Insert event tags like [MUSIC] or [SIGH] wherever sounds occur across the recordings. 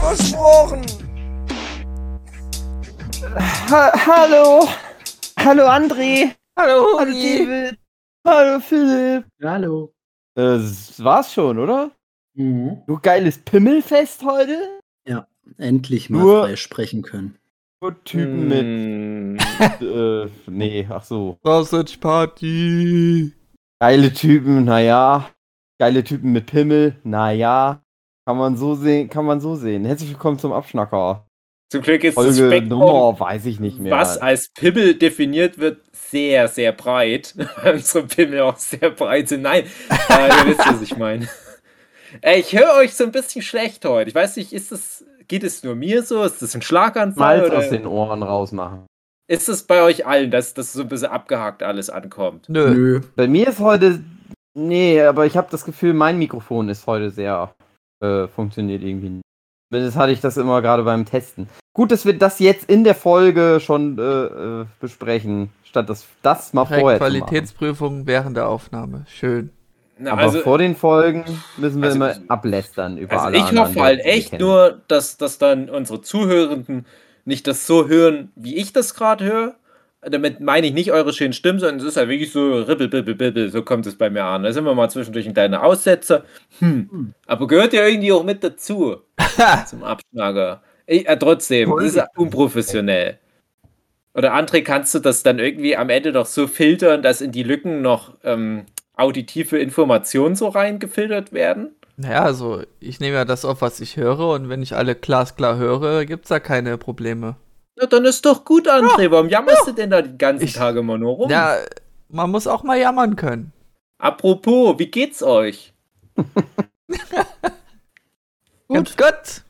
Versprochen. Ha hallo. Hallo André. Hallo, Hallo David. Hallo Philipp. Hallo. Äh, das war's schon, oder? Mhm. Du geiles Pimmelfest heute? Endlich mal Nur- frei sprechen können. Nur Typen Hm. mit. [LAUGHS] Äh, nee, ach so. Sausage Party. Geile Typen, naja. Geile Typen mit Pimmel, naja. Kann man so sehen, kann man so sehen. Herzlich willkommen zum Abschnacker. Zum Glück ist das Folge Spektrum, Nummer, weiß ich nicht mehr. was als Pimmel definiert wird, sehr, sehr breit. Weil [LAUGHS] Unsere Pimmel auch sehr breit sind. Nein, äh, ihr [LAUGHS] wisst, was ich meine. Äh, ich höre euch so ein bisschen schlecht heute. Ich weiß nicht, ist das, geht es nur mir so? Ist das ein Schlaganfall? Malz aus Oder den Ohren rausmachen. ist es bei euch allen, dass das so ein bisschen abgehakt alles ankommt? Nö. Nö. Bei mir ist heute. Nee, aber ich habe das Gefühl, mein Mikrofon ist heute sehr. Äh, funktioniert irgendwie nicht. Das hatte ich das immer gerade beim Testen. Gut, dass wir das jetzt in der Folge schon äh, äh, besprechen, statt das, das mal Direkt vorher zu machen. Qualitätsprüfung während der Aufnahme. Schön. Na, Aber also, vor den Folgen müssen wir also- immer ablästern über also alle ich anderen, hoffe halt echt nur, dass, dass dann unsere Zuhörenden nicht das so hören, wie ich das gerade höre. Damit meine ich nicht eure schönen Stimmen, sondern es ist halt wirklich so ribbel, bibbel, bibbel, so kommt es bei mir an. Da sind wir mal zwischendurch ein kleiner Aussetzer. Hm. Aber gehört ja irgendwie auch mit dazu [LAUGHS] zum Abschnager. Ich, äh, trotzdem, das ist unprofessionell. Oder André, kannst du das dann irgendwie am Ende noch so filtern, dass in die Lücken noch ähm, auditive Informationen so reingefiltert werden? Naja, also ich nehme ja das auf, was ich höre und wenn ich alle glasklar höre, gibt's da keine Probleme. Ja, dann ist doch gut, André. Warum jammerst du denn da die ganzen Ich- Tage immer nur rum? Ja, man muss auch mal jammern können. Apropos, wie geht's euch? [LAUGHS] Ganz gut.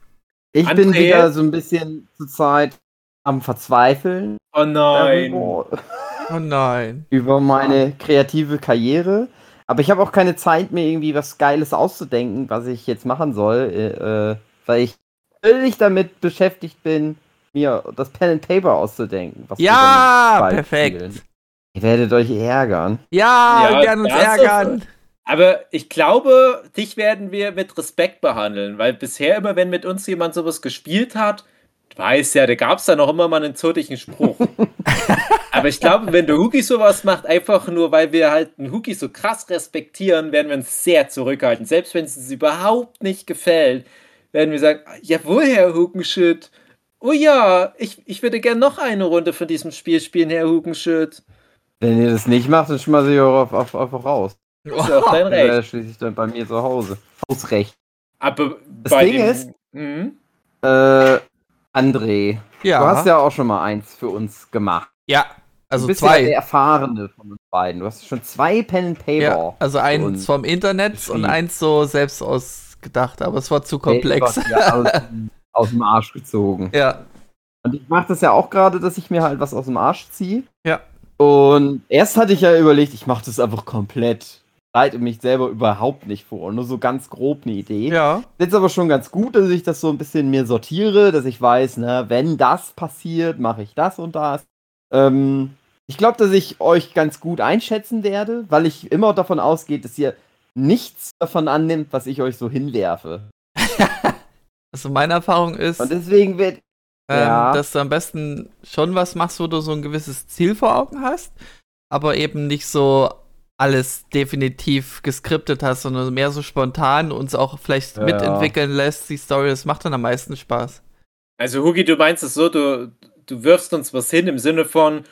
Ich bin André? wieder so ein bisschen zur Zeit am Verzweifeln Oh nein. darüber, Oh nein. [LAUGHS] über meine kreative Karriere. Aber ich habe auch keine Zeit, mir irgendwie was Geiles auszudenken, was ich jetzt machen soll, äh, äh, weil ich völlig damit beschäftigt bin, mir das Pen and Paper auszudenken. Ja, perfekt. spielen. Ihr werdet euch ärgern. Ja, Ja, wir werden uns das ist- ärgern. Aber ich glaube, dich werden wir mit Respekt behandeln, weil bisher immer, wenn mit uns jemand sowas gespielt hat, du weißt ja, da gab es da noch immer mal einen zotigen Spruch. [LAUGHS] Aber ich glaube, wenn der Huki sowas macht, einfach nur, weil wir halt einen Huki so krass respektieren, werden wir uns sehr zurückhalten. Selbst wenn es uns überhaupt nicht gefällt, werden wir sagen, jawohl, Herr Hukenschütt. Oh ja, ich, ich würde gern noch eine Runde von diesem Spiel spielen, Herr Hukenschütt. Wenn ihr das nicht macht, dann schmeiße ich euch auf, auf, einfach raus. Das ist auch dein [LAUGHS] Recht. schließlich dann bei mir zu Hause. Hausrecht. Aber Das bei Ding dem, ist- Mhm. Äh, André, Ja. du hast ja auch schon mal eins für uns gemacht. ja, also du bist ja der zwei. Erfahrene von uns beiden. Du hast schon zwei Pen and Paper. Ja, also eins vom Internet und eins so selbst ausgedacht, aber es war zu komplex. Paper wieder aus, aus dem Arsch gezogen. Ja, Und ich mache das ja auch gerade, dass ich mir halt was aus dem Arsch ziehe. Ja. Und erst hatte ich ja überlegt, ich mache das einfach komplett. Bereite mich selber überhaupt nicht vor. Nur so ganz grob eine Idee. ja. Jetzt aber schon ganz gut, dass ich das so ein bisschen mir sortiere, dass ich weiß, ne, wenn das passiert, mache ich das und das. Ähm, ich glaube, dass ich euch ganz gut einschätzen werde, weil ich immer davon ausgehe, dass ihr nichts davon annimmt, was ich euch so hinwerfe. Also meine Erfahrung ist, Und deswegen wird. ähm, ja. dass du am besten schon was machst, wo du so ein gewisses Ziel vor Augen hast, aber eben nicht so alles definitiv geskriptet hast, sondern mehr so spontan uns auch vielleicht Ja. mitentwickeln lässt, die Story. Das macht dann am meisten Spaß. Also, Hugi, du meinst es so, du, du wirfst uns was hin im Sinne von,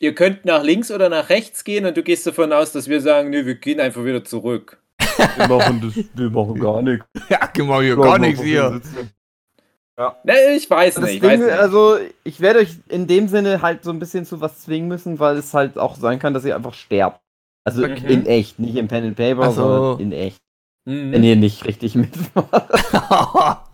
ihr könnt nach links oder nach rechts gehen und du gehst davon aus, dass wir sagen, nee, wir gehen einfach wieder zurück. Wir machen, das, wir machen gar nichts. [LAUGHS] Ja, genau, hier gar nichts hier. Ne, ich weiß Das nicht. Ich weiß nicht. also, ich werde euch in dem Sinne halt so ein bisschen zu was zwingen müssen, weil es halt auch sein kann, dass ihr einfach sterbt. Also Okay. in echt, nicht im Pen and Paper, Ach so. sondern in echt. Mhm. Wenn ihr nicht richtig [LAUGHS] mitmacht. [LAUGHS]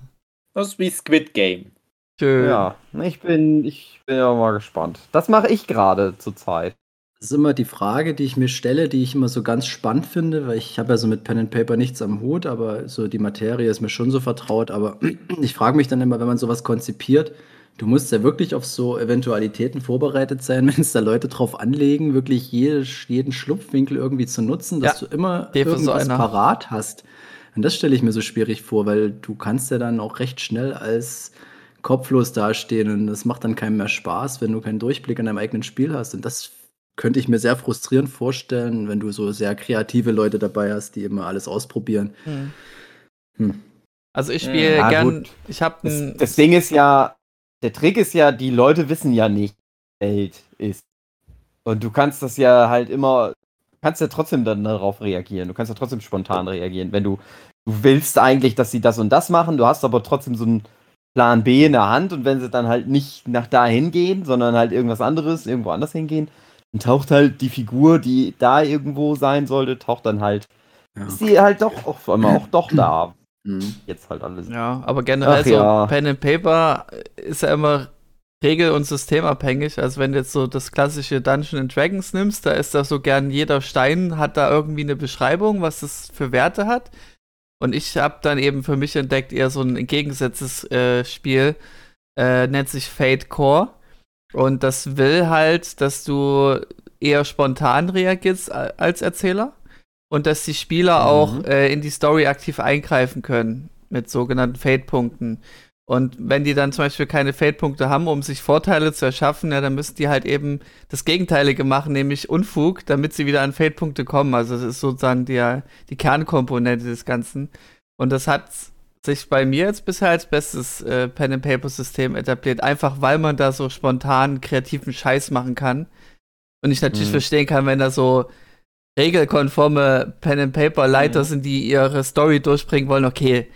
Das ist wie Squid Game. Schön. Ja, ich bin, ich bin ja mal gespannt. Das mache ich gerade zurzeit. Das ist immer die Frage, die ich mir stelle, die ich immer so ganz spannend finde, weil ich habe ja so mit Pen and Paper nichts am Hut, aber so die Materie ist mir schon so vertraut. Aber [CLEARS THROAT] ich frage mich dann immer, wenn man sowas konzipiert, du musst ja wirklich auf so Eventualitäten vorbereitet sein, [LAUGHS] wenn es da Leute drauf anlegen, wirklich jede, jeden Schlupfwinkel irgendwie zu nutzen, dass Ja, du immer so irgendwas einer. parat hast. Und das stelle ich mir so schwierig vor, weil du kannst ja dann auch recht schnell als kopflos dastehen und das macht dann keinem mehr Spaß, wenn du keinen Durchblick in deinem eigenen Spiel hast. Und das könnte ich mir sehr frustrierend vorstellen, wenn du so sehr kreative Leute dabei hast, die immer alles ausprobieren. Hm. Hm. Also ich spiele Ja, gern, gut. ich habe Das, ein das Ding ist ja, der Trick ist ja, die Leute wissen ja nicht, die Welt ist. Und du kannst das ja halt immer, kannst ja trotzdem dann darauf reagieren. Du kannst ja trotzdem spontan reagieren. Wenn du, du willst eigentlich, dass sie das und das machen, du hast aber trotzdem so einen Plan B in der Hand und wenn sie dann halt nicht nach dahin gehen, sondern halt irgendwas anderes, irgendwo anders hingehen, dann taucht halt die Figur, die da irgendwo sein sollte, taucht dann halt, Ja. ist sie halt doch auf einmal auch doch da. Hm. Jetzt halt alles. Ja, aber generell Ach so ja. Pen and Paper ist ja immer regel- und systemabhängig. Also wenn du jetzt so das klassische Dungeon and Dragons nimmst, da ist da so gern jeder Stein hat da irgendwie eine Beschreibung, was das für Werte hat. Und ich habe dann eben für mich entdeckt eher so ein entgegengesetztes äh, Spiel, äh, nennt sich Fate Core. Und das will halt, dass du eher spontan reagierst als Erzähler und dass die Spieler Mhm. auch äh, in die Story aktiv eingreifen können mit sogenannten Fate-Punkten. Und wenn die dann zum Beispiel keine Fate-Punkte haben, um sich Vorteile zu erschaffen, ja, dann müssen die halt eben das Gegenteilige machen, nämlich Unfug, damit sie wieder an Fate-Punkte kommen. Also das ist sozusagen die, die Kernkomponente des Ganzen. Und das hat sich bei mir jetzt bisher als bestes äh, Pen-and-Paper-System etabliert, einfach weil man da so spontan kreativen Scheiß machen kann. Und ich natürlich Mhm. verstehen kann, wenn da so regelkonforme Pen-and-Paper-Leiter Mhm. sind, die ihre Story durchbringen wollen, okay,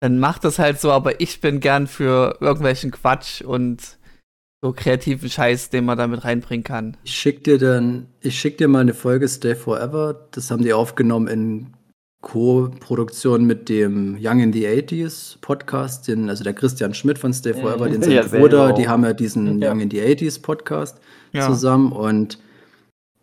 dann macht das halt so, aber ich bin gern für irgendwelchen Quatsch und so kreativen Scheiß, den man damit reinbringen kann. Ich schick dir dann, ich schick dir mal eine Folge Stay Forever. Das haben die aufgenommen in Co-Produktion mit dem Young in the 80s Podcast, den, also der Christian Schmidt von Stay. Forever, den Ja, sein sehr Bruder, genau. die haben ja diesen Ja. Young in the 80s Podcast Ja. zusammen und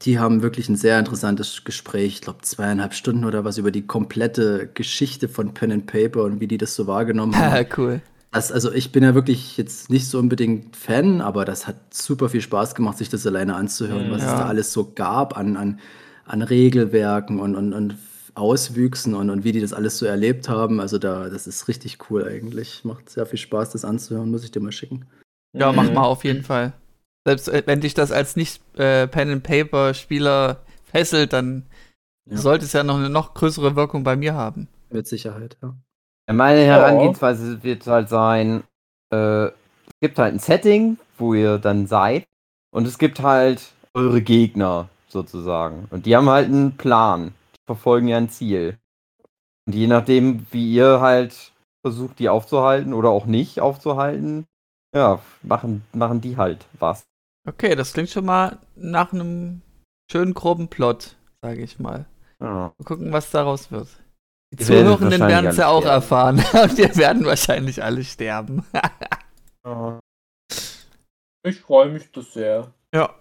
die haben wirklich ein sehr interessantes Gespräch, ich glaube zweieinhalb Stunden oder was, über die komplette Geschichte von Pen and Paper und wie die das so wahrgenommen [LAUGHS] haben. cool. Das, also ich bin ja wirklich jetzt nicht so unbedingt Fan, aber das hat super viel Spaß gemacht, sich das alleine anzuhören, Mhm. was Ja. es da alles so gab an, an, an Regelwerken und, und, und Auswüchsen und, und wie die das alles so erlebt haben. Also da, das ist richtig cool eigentlich. Macht sehr viel Spaß, das anzuhören, muss ich dir mal schicken. Ja, mach Mhm. mal auf jeden Fall. Selbst äh, wenn dich das als nicht äh, fesselt, dann Ja. sollte es ja noch eine noch größere Wirkung bei mir haben. Mit Sicherheit, ja. Meine Herangehensweise wird halt sein, äh, es gibt halt ein Setting, wo ihr dann seid und es gibt halt eure Gegner sozusagen. Und die haben halt einen Plan, verfolgen ja ein Ziel. Und je nachdem, wie ihr halt versucht, die aufzuhalten oder auch nicht aufzuhalten, ja, machen, machen die halt was. Okay, das klingt schon mal nach einem schönen groben Plot, sage ich mal. Ja. Mal gucken, was daraus wird. Die Zuhörenden werden es ja auch sterben. erfahren. [LAUGHS] Und wir werden wahrscheinlich alle sterben. Ich freue mich das sehr. ja.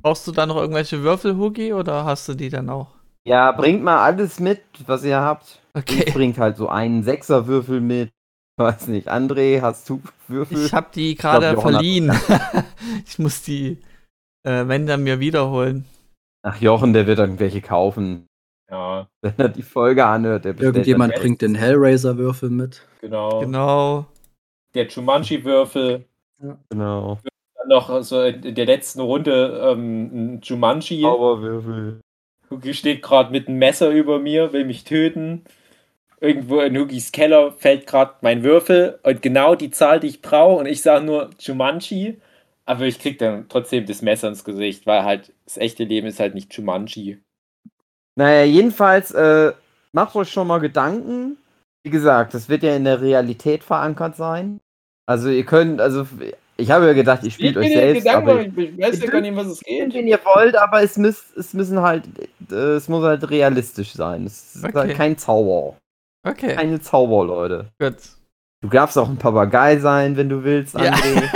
Brauchst du da noch irgendwelche Würfel, Hugi, oder hast du die dann auch? Ja, bringt mal alles mit, was ihr habt. Ich Okay. bringt halt so einen Sechserwürfel mit. Weiß nicht, André, hast du Würfel? Ich habe die gerade verliehen. [LAUGHS] ich muss die, äh, wenn dann mir wiederholen. Ach, Jochen, der wird irgendwelche kaufen. Ja, Wenn er die Folge anhört, der Irgendjemand bringt den Hellraiser-Würfel mit. genau. Genau. Der Jumanji-Würfel. Dann, genau. Dann noch so in der letzten Runde ähm, ein Jumanji. Zauberwürfel. Steht gerade mit einem Messer über mir, will mich töten. Irgendwo in Hugis Keller fällt gerade mein Würfel und genau die Zahl, die ich brauche. Und ich sage nur Jumanji. Aber ich krieg dann trotzdem das Messer ins Gesicht, weil halt das echte Leben ist halt nicht Jumanji. Naja, jedenfalls, äh, macht euch schon mal Gedanken. Wie gesagt, das wird ja in der Realität verankert sein. Also ihr könnt, also ich habe ja gedacht, ihr spielt euch selbst, aber ich, ich weiß ja gar nicht, was es geht. wenn ihr wollt, aber es, müsst, es müssen halt, äh, es muss halt realistisch sein. Es ist Okay. halt kein Zauber. Okay, Keine Zauber, Leute. gut. Du darfst auch ein Papagei sein, wenn du willst, Ja. André.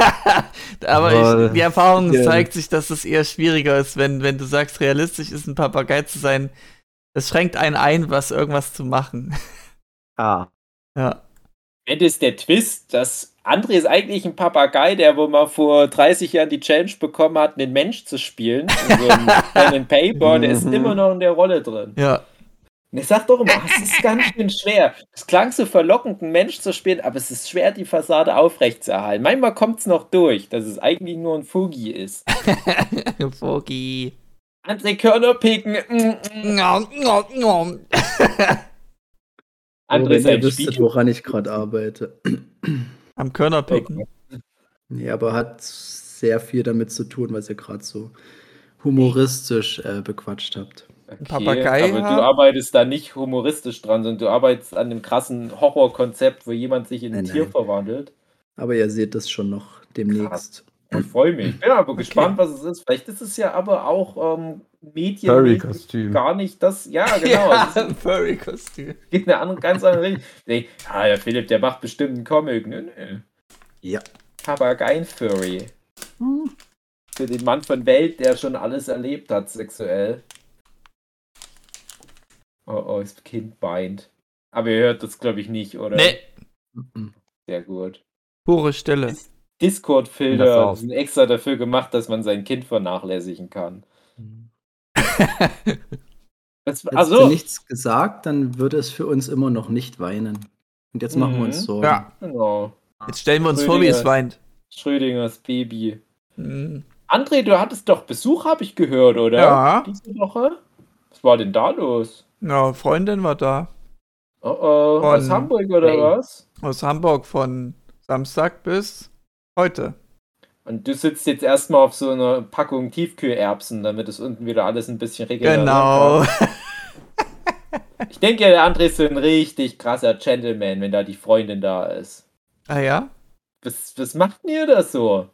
Aber [LAUGHS] Aber ich, die Erfahrung ja. zeigt sich, dass es eher schwieriger ist, wenn, wenn du sagst, realistisch ist, ein Papagei zu sein. Es schränkt einen ein, was irgendwas zu machen. Ah. Ja. Wenn ist der Twist, dass André ist eigentlich ein Papagei, der wo mal vor 30 Jahren die Challenge bekommen hat, einen Mensch zu spielen. In so Pen and Paper, der ist Mhm. immer noch in der Rolle drin. Ja. Und ich sag doch immer, es ist ganz schön schwer. Es klang so verlockend, einen Mensch zu spielen, aber es ist schwer, die Fassade aufrechtzuerhalten. Manchmal kommt es noch durch, dass es eigentlich nur ein Fugi ist. [LAUGHS] Vogi. André Körner picken. mm, mm. André wenn ist ihr ein wüsstet, woran ich gerade arbeite. Körner picken. Nee, aber hat sehr viel damit zu tun, was ihr gerade so humoristisch äh, bequatscht habt. Okay, Papagei aber haben? du arbeitest da nicht humoristisch dran, sondern du arbeitest an einem krassen Horrorkonzept, wo jemand sich in ein Nein, Tier nein. verwandelt. Aber ihr seht das schon noch demnächst. Ich freue mich. Ich bin aber gespannt, was es ist. Vielleicht ist es ja aber auch ähm, Medien Furry-Kostüm. gar nicht das. Ja, [LAUGHS] genau. Ja, [LAUGHS] Furry-Kostüm. geht eine andere, ganz andere Richtung. Nee, ah, der Philipp, der macht bestimmt einen Comic. Nö, nö. Ja. Papageien-Furry. Für den Mann von Welt, der schon alles erlebt hat, sexuell. Oh, oh, das Kind weint. Aber ihr hört das, glaube ich, nicht, oder? Nee. Sehr gut. pure Stille. Das Discord-Filter sind extra dafür gemacht, dass man sein Kind vernachlässigen kann. Das, [LAUGHS] Hättest also, du nichts gesagt, dann würde es für uns immer noch nicht weinen. Und jetzt machen wir uns Mhm. Sorgen. Ja, genau. jetzt stellen wir uns vor, wie es weint. Schrödingers Baby. Hm. André, du hattest doch Besuch, habe ich gehört, oder? Ja. Diese Woche? Was war denn da los? Ja, Freundin war da. Oh oh, Von- aus Hamburg oder Hey. was? Aus Hamburg von Samstag bis heute. Und du sitzt jetzt erstmal auf so einer Packung Tiefkühlerbsen, damit es unten wieder alles ein bisschen regenerieren Genau. Ich denke, der André ist so ein richtig krasser Gentleman, wenn da die Freundin da ist. ah ja. Was, was macht denn ihr da so?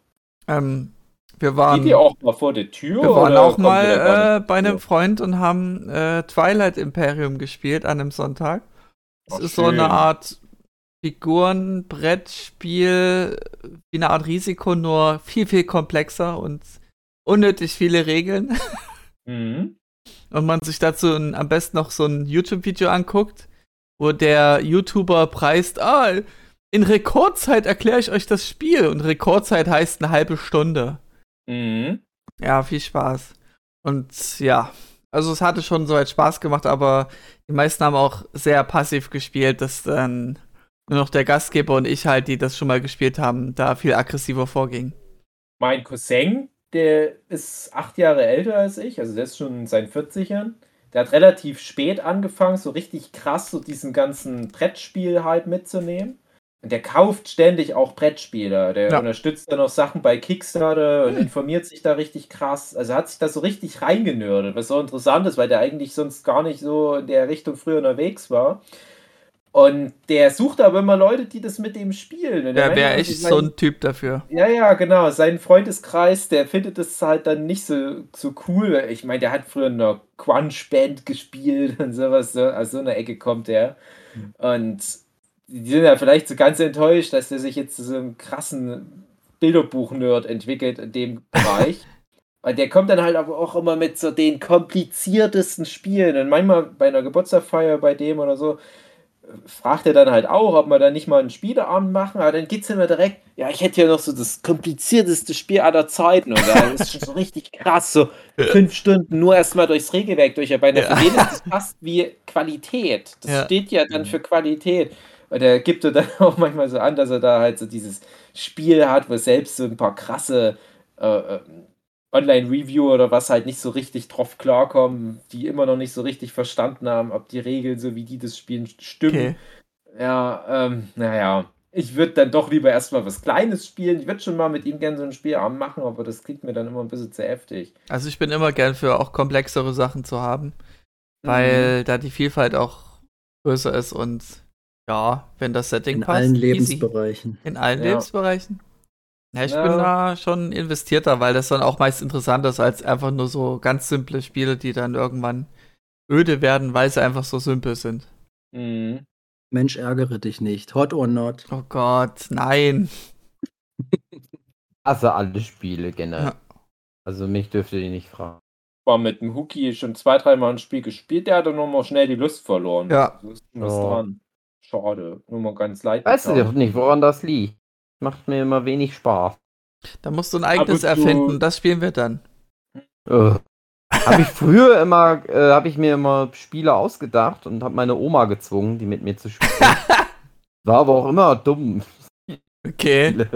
Ähm, wir waren, Geht ihr auch mal vor der Tür? wir waren auch mal äh, bei einem? Freund und haben äh, Twilight Imperium gespielt an einem Sonntag. Es ist so eine schön. Art Figurenbrettspiel, wie eine Art Risiko, nur viel, viel komplexer und unnötig viele Regeln. Mhm. und man sich dazu ein, am besten noch so ein YouTube-Video anguckt, wo der YouTuber preist, ah, in Rekordzeit erkläre ich euch das Spiel. Und Rekordzeit heißt eine halbe Stunde. Mhm. Ja, viel Spaß. Und ja, also es hatte schon soweit Spaß gemacht, aber die meisten haben auch sehr passiv gespielt, dass dann nur noch der Gastgeber und ich halt, die das schon mal gespielt haben, da viel aggressiver vorgingen. Mein Cousin, der ist acht Jahre älter als ich, also der ist schon in seinen 40ern. Der hat relativ spät angefangen, so richtig krass so diesen ganzen Brettspiel halt mitzunehmen. Und der kauft ständig auch Brettspiele. Der Ja. unterstützt dann auch Sachen bei Kickstarter und informiert sich da richtig krass. Also hat sich da so richtig reingenördet, was so interessant ist, weil der eigentlich sonst gar nicht so in der Richtung früher unterwegs war. Und der sucht aber immer Leute, die das mit ihm spielen. Und meinte, wäre echt sein- so ein Typ dafür. ja, ja, genau. Sein Freundeskreis, der findet es halt dann nicht so, so cool. Ich meine, der hat früher in einer Crunch-Band gespielt und sowas. So, aus so einer Ecke kommt der. Und die sind ja vielleicht so ganz enttäuscht, dass der sich jetzt zu so einem krassen Bilderbuch-Nerd entwickelt in dem Bereich. [LAUGHS] Und der kommt dann halt aber auch immer mit so den kompliziertesten Spielen. Und manchmal bei einer Geburtstagsfeier bei dem oder so, fragt er dann halt auch, ob wir da nicht mal einen Spieleabend machen, aber dann geht's immer direkt, ja, ich hätte ja noch so das komplizierteste Spiel aller Zeiten und da ist schon so richtig krass, so fünf Stunden nur erstmal durchs Regelwerk durcharbeiten. Für den ist das fast wie Qualität. Das Ja. steht ja dann für Qualität. Und er gibt dann [LAUGHS] auch manchmal so an, dass er da halt so dieses Spiel hat, wo selbst so ein paar krasse äh, Online-Review oder was halt nicht so richtig drauf klarkommen, die immer noch nicht so richtig verstanden haben, ob die Regeln, so wie die das spielen, stimmen. Okay. Ja, ähm, naja. Ich würde dann doch lieber erstmal was Kleines spielen. Ich würde schon mal mit ihm gerne so ein Spielabend machen, aber das klingt mir dann immer ein bisschen zu heftig. Also ich bin immer gern für auch komplexere Sachen zu haben, Mhm. weil da die Vielfalt auch größer ist und ja, wenn das Setting In passt. allen easy. Lebensbereichen. In allen Ja. Lebensbereichen. Ja, ich Ja. bin da schon investierter, weil das dann auch meist interessanter ist als einfach nur so ganz simple Spiele, die dann irgendwann öde werden, weil sie einfach so simpel sind. Mhm. Mensch, ärgere dich nicht. Hot or not? Oh Gott, nein. Also alle Spiele generell. Ja. Also mich dürfte ihr nicht fragen. war mit dem Huki schon zwei, dreimal ein Spiel gespielt, der hat dann nur mal schnell die Lust verloren. Ja. So ist was Ja. dran. Schade. Nur mal ganz leid. Weißt du doch nicht, woran das liegt. Macht mir immer wenig Spaß. Da musst du ein eigenes erfinden. Das spielen wir dann. Äh. habe ich früher immer, äh, habe ich mir immer Spiele ausgedacht und habe meine Oma gezwungen, die mit mir zu spielen. [LAUGHS] War aber auch immer dumm. Okay.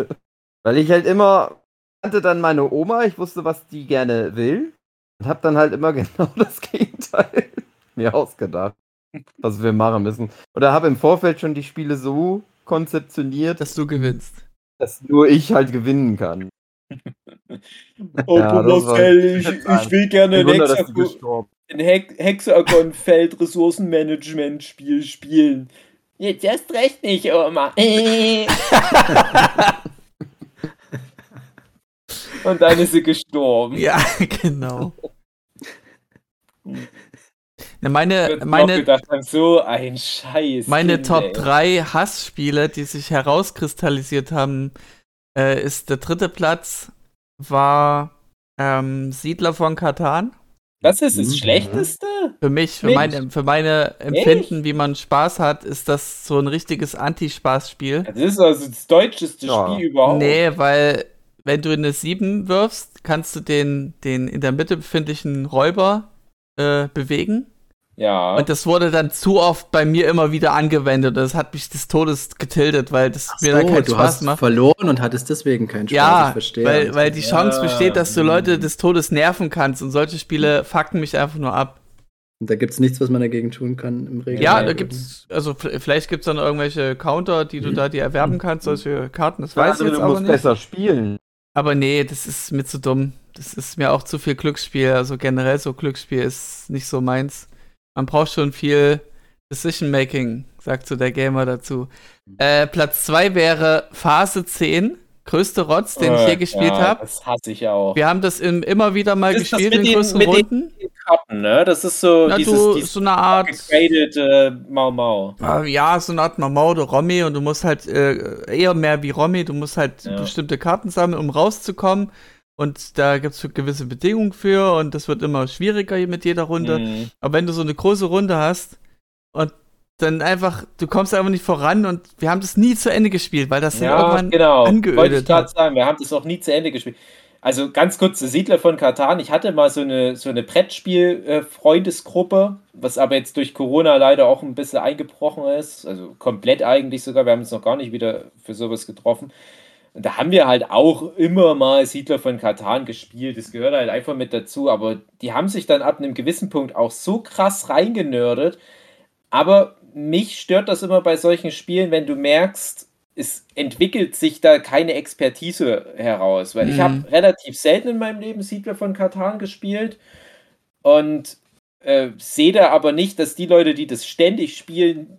Weil ich halt immer kannte dann meine Oma, ich wusste, was die gerne will und habe dann halt immer [LAUGHS] genau das Gegenteil mir ausgedacht, was wir machen müssen. Oder habe im Vorfeld schon die Spiele so konzeptioniert, Dass du gewinnst. Dass nur ich halt gewinnen kann. [LAUGHS] Oh, Ja, Marcel, ich, ich will gerne ein, Hexagon, ein Hex Hexagon-Feld Ressourcenmanagement-Spiel spielen. Jetzt erst recht nicht, Oma. [LAUGHS] Und dann ist sie gestorben. Ja, [LAUGHS] genau. Meine, meine, gedacht, so ein Scheiß. meine Kind, Top ey. 3 Hassspiele, die sich herauskristallisiert haben, äh, ist der dritte Platz war ähm, Siedler von Katan. Das ist das Mhm. Schlechteste? Für mich, für Echt? meine, für meine Empfinden, wie man Spaß hat, ist das so ein richtiges Anti-Spaß-Spiel. Das ist also das deutscheste Ja. Spiel überhaupt. Nee, weil wenn du eine 7 wirfst, kannst du den, den in der Mitte befindlichen Räuber äh, bewegen. Ja. Und das wurde dann zu oft bei mir immer wieder angewendet. Und das hat mich des Todes getildet, weil das Ach mir dann so, keinen du Spaß hast macht. verloren und hattest deswegen keinen Spaß. ich Ja, verstehe. weil, weil die Chance Ja. besteht, dass du Leute des Todes nerven kannst. Und solche Spiele fucken mich einfach nur ab. Und da gibt es nichts, was man dagegen tun kann im Regelfall. Ja, da gibt's, also vielleicht gibt's dann irgendwelche Counter, die du da dir erwerben kannst, solche Karten, das weiß ich Also, jetzt du aber musst nicht. besser spielen. Aber nee, das ist mir zu dumm. Das ist mir auch zu viel Glücksspiel. Also generell so Glücksspiel ist nicht so meins. Man braucht schon viel Decision Making, sagt so der Gamer dazu. Äh, Platz 2 wäre Phase 10, größte Rotz, den ich Äh, je gespielt ja, habe. Das hasse ich auch. Wir haben das im, immer wieder mal Das gespielt mit in den- größeren mit den- Runden. Karten, ne? Das ist so Na, dieses, du, dieses so eine Art, gegradet äh, Mau Mau. äh, ja, so eine Art Mamau oder Romy und du musst halt äh, eher mehr wie Romy, du musst halt Ja. bestimmte Karten sammeln, um rauszukommen. Und da gibt es gewisse Bedingungen für und das wird immer schwieriger mit jeder Runde. Mhm. Aber wenn du so eine große Runde hast und dann einfach, du kommst einfach nicht voran und wir haben das nie zu Ende gespielt, weil das Ja, irgendwann genau. Wollte ich angeödet gerade sagen, wir haben das auch nie zu Ende gespielt. Also ganz kurz, Siedler von Katan. Ich hatte mal so eine, so eine Brettspiel-Freundesgruppe, was aber jetzt durch Corona leider auch ein bisschen eingebrochen ist. Also komplett eigentlich sogar. Wir haben uns noch gar nicht wieder für sowas getroffen. Und da haben wir halt auch immer mal Siedler von Katan gespielt. Das gehört halt einfach mit dazu. Aber die haben sich dann ab einem gewissen Punkt auch so krass reingenördet. Aber mich stört das immer bei solchen Spielen, wenn du merkst, es entwickelt sich da keine Expertise heraus. Weil ich Mhm. habe relativ selten in meinem Leben Siedler von Katan gespielt und äh, sehe da aber nicht, dass die Leute, die das ständig spielen,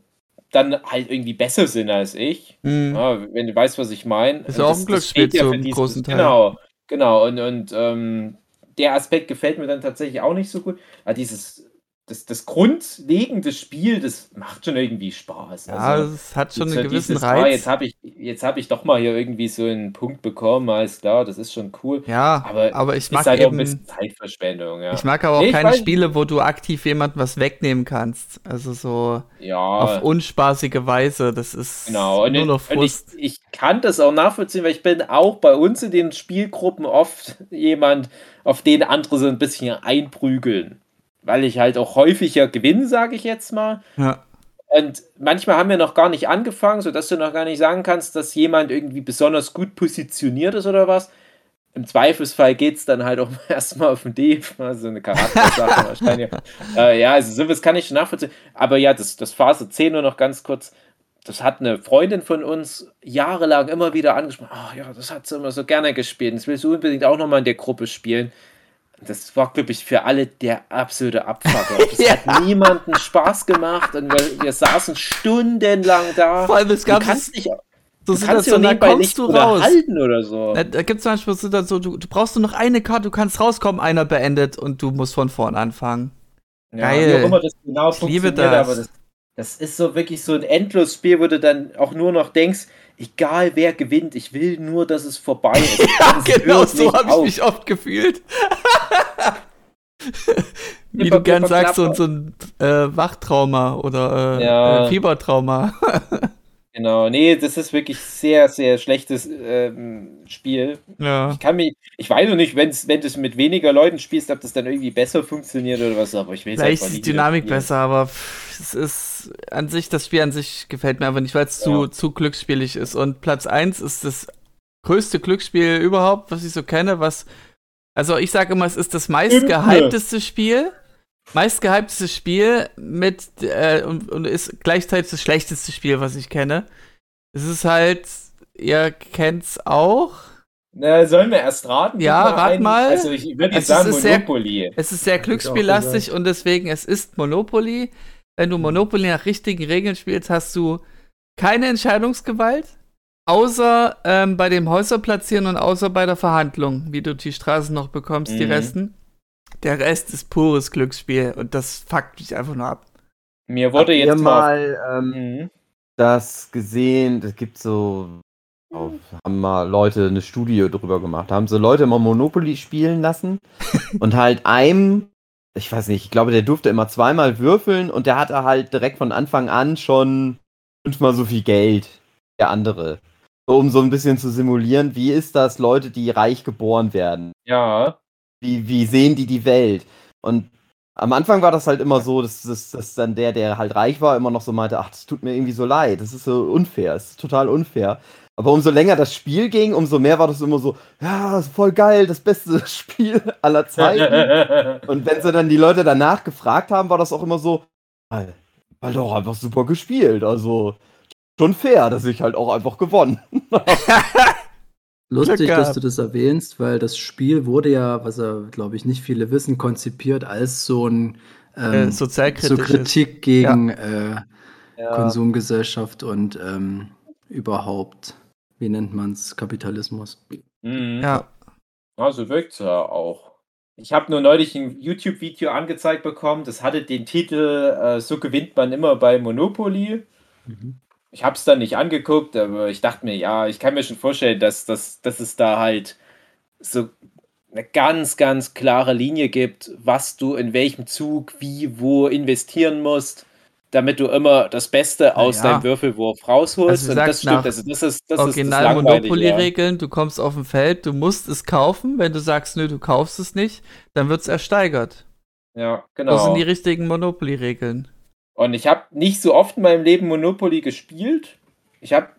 dann halt irgendwie besser sind als ich. Mhm. Ja, wenn du weißt, was ich meine. Ist auch ein Glücksspiel ja zum großen Teil. Genau, genau. Und, und ähm, der Aspekt gefällt mir dann tatsächlich auch nicht so gut. Aber dieses, das, das grundlegende Spiel, das macht schon irgendwie Spaß. Ja, Also, es hat schon einen gewissen ah, Reiz. jetzt habe ich, jetzt hab ich doch mal hier irgendwie so einen Punkt bekommen, alles klar, das ist schon cool. ja, aber aber, ich ist mag halt auch ein eben, bisschen Zeitverschwendung, ja. ich mag aber auch Nee, keine Spiele, wo du aktiv jemandem was wegnehmen kannst. Also so ja. auf unspaßige Weise. Das ist Genau, nur noch und ich, Frust. ich kann das auch nachvollziehen, weil ich bin auch bei uns in den Spielgruppen oft jemand, auf den andere so ein bisschen einprügeln. Weil ich halt auch häufiger gewinne, sage ich jetzt mal. ja. Und manchmal haben wir noch gar nicht angefangen, sodass du noch gar nicht sagen kannst, dass jemand irgendwie besonders gut positioniert ist oder was. Im Zweifelsfall geht es dann halt auch [LAUGHS] erstmal auf den Dave, so eine Charaktersache [LAUGHS] wahrscheinlich. Äh, ja, also sowas kann ich schon nachvollziehen. Aber ja, das, das Phase 10 nur noch ganz kurz. Das hat eine Freundin von uns jahrelang immer wieder angesprochen. Ach ja, das hat sie immer so gerne gespielt. Das willst du unbedingt auch nochmal in der Gruppe spielen. Das war, glaube ich, für alle der absolute Abfucker. [LAUGHS] Das Ja. hat niemanden Spaß gemacht und wir, wir saßen stundenlang da. Vor allem, es Du gab kannst nicht, so du kannst dich Situationen, da kommst nicht du raus. oder so. Da, da gibt es manchmal Situationen, so, du, du brauchst nur noch eine Karte, du kannst rauskommen, einer beendet und du musst von vorn anfangen. Ja, geil. Wie auch immer das genau Ich liebe funktioniert, das. aber das, Das ist so wirklich so ein endlos Spiel, wo du dann auch nur noch denkst, egal wer gewinnt, ich will nur, dass es vorbei ist. [LAUGHS] ja, genau so habe ich mich oft gefühlt. [LAUGHS] Wie du gern sagst, so, knapper. so ein äh, Wachtrauma oder äh, Ja. äh, Fiebertrauma. [LAUGHS] Genau, nee, das ist wirklich sehr, sehr schlechtes ähm, Spiel. ja. Ich kann mich, ich weiß noch nicht, wenn's, wenn du es mit weniger Leuten spielst, ob das dann irgendwie besser funktioniert oder was, aber ich will es Vielleicht ist die Dynamik besser, aber pff, es ist an sich, das Spiel an sich gefällt mir einfach nicht, weil es zu, Ja. zu glücksspielig ist. Und Platz 1 ist das größte Glücksspiel überhaupt, was ich so kenne, was. Also ich sage immer, es ist das meistgehypteste Spiel. Meistgehypteste Spiel mit äh, und, und ist gleichzeitig das schlechteste Spiel, was ich kenne. Es ist halt, ihr kennt's auch. Na, sollen wir erst raten? Ja, rat ein- mal. Also ich würde jetzt es sagen ist sehr- Monopoly. Es ist sehr glücksspiellastig und deswegen, es ist Monopoly. Wenn du Monopoly nach richtigen Regeln spielst, hast du keine Entscheidungsgewalt, außer ähm, bei dem Häuser platzieren und außer bei der Verhandlung, wie du die Straßen noch bekommst, die Mhm. Resten. Der Rest ist pures Glücksspiel und das fuckt mich einfach nur ab. Mir wurde Habt ihr jetzt mal. mal ähm, Mhm. das gesehen? Es gibt so. Auf, haben mal Leute eine Studie drüber gemacht. Haben so Leute mal Monopoly spielen lassen [LAUGHS] und halt einem, ich weiß nicht, ich glaube, der durfte immer zweimal würfeln und der hatte halt direkt von Anfang an schon fünfmal so viel Geld. wie Der andere. Um so ein bisschen zu simulieren, wie ist das, Leute, die reich geboren werden? Ja. wie, wie sehen die die Welt? Und am Anfang war das halt immer so, dass, dass, dass dann der, der halt reich war, immer noch so meinte, ach, das tut mir irgendwie so leid, das ist so unfair, das ist total unfair. Aber umso länger das Spiel ging, umso mehr war das immer so, ja, das ist voll geil, das beste [LAUGHS] Spiel aller Zeiten. [LAUGHS] Und wenn sie dann die Leute danach gefragt haben, war das auch immer so, weil weil doch einfach super gespielt, also schon fair, dass ich halt auch einfach gewonnen. [LAUGHS] Lustig, Glück dass du das erwähnst, weil das Spiel wurde ja, was ja, glaube ich, nicht viele wissen, konzipiert als so ein Äh, ähm, so sozialkritisch. ist. Kritik gegen äh, Ja. Konsumgesellschaft und ähm, überhaupt, wie nennt man es, Kapitalismus. Mhm. Ja. Ja, so wirkt's ja auch. Ich habe nur neulich ein YouTube-Video angezeigt bekommen, das hatte den Titel äh, So gewinnt man immer bei Monopoly. Ich habe es dann nicht angeguckt, aber ich dachte mir, ja, ich kann mir schon vorstellen, dass, dass, dass es da halt so eine ganz, ganz klare Linie gibt, was du in welchem Zug, wie, wo investieren musst, damit du immer das Beste aus ja. deinem Würfelwurf rausholst. Also, Und das stimmt, also das ist das, Original Langweilige. ja. Monopoly-Regeln, du kommst auf ein Feld, du musst es kaufen. Wenn du sagst, nö, du kaufst es nicht, dann wird es ersteigert. Ja, Das sind genau. die richtigen Monopoly-Regeln. Und ich habe nicht so oft in meinem Leben Monopoly gespielt. Ich habe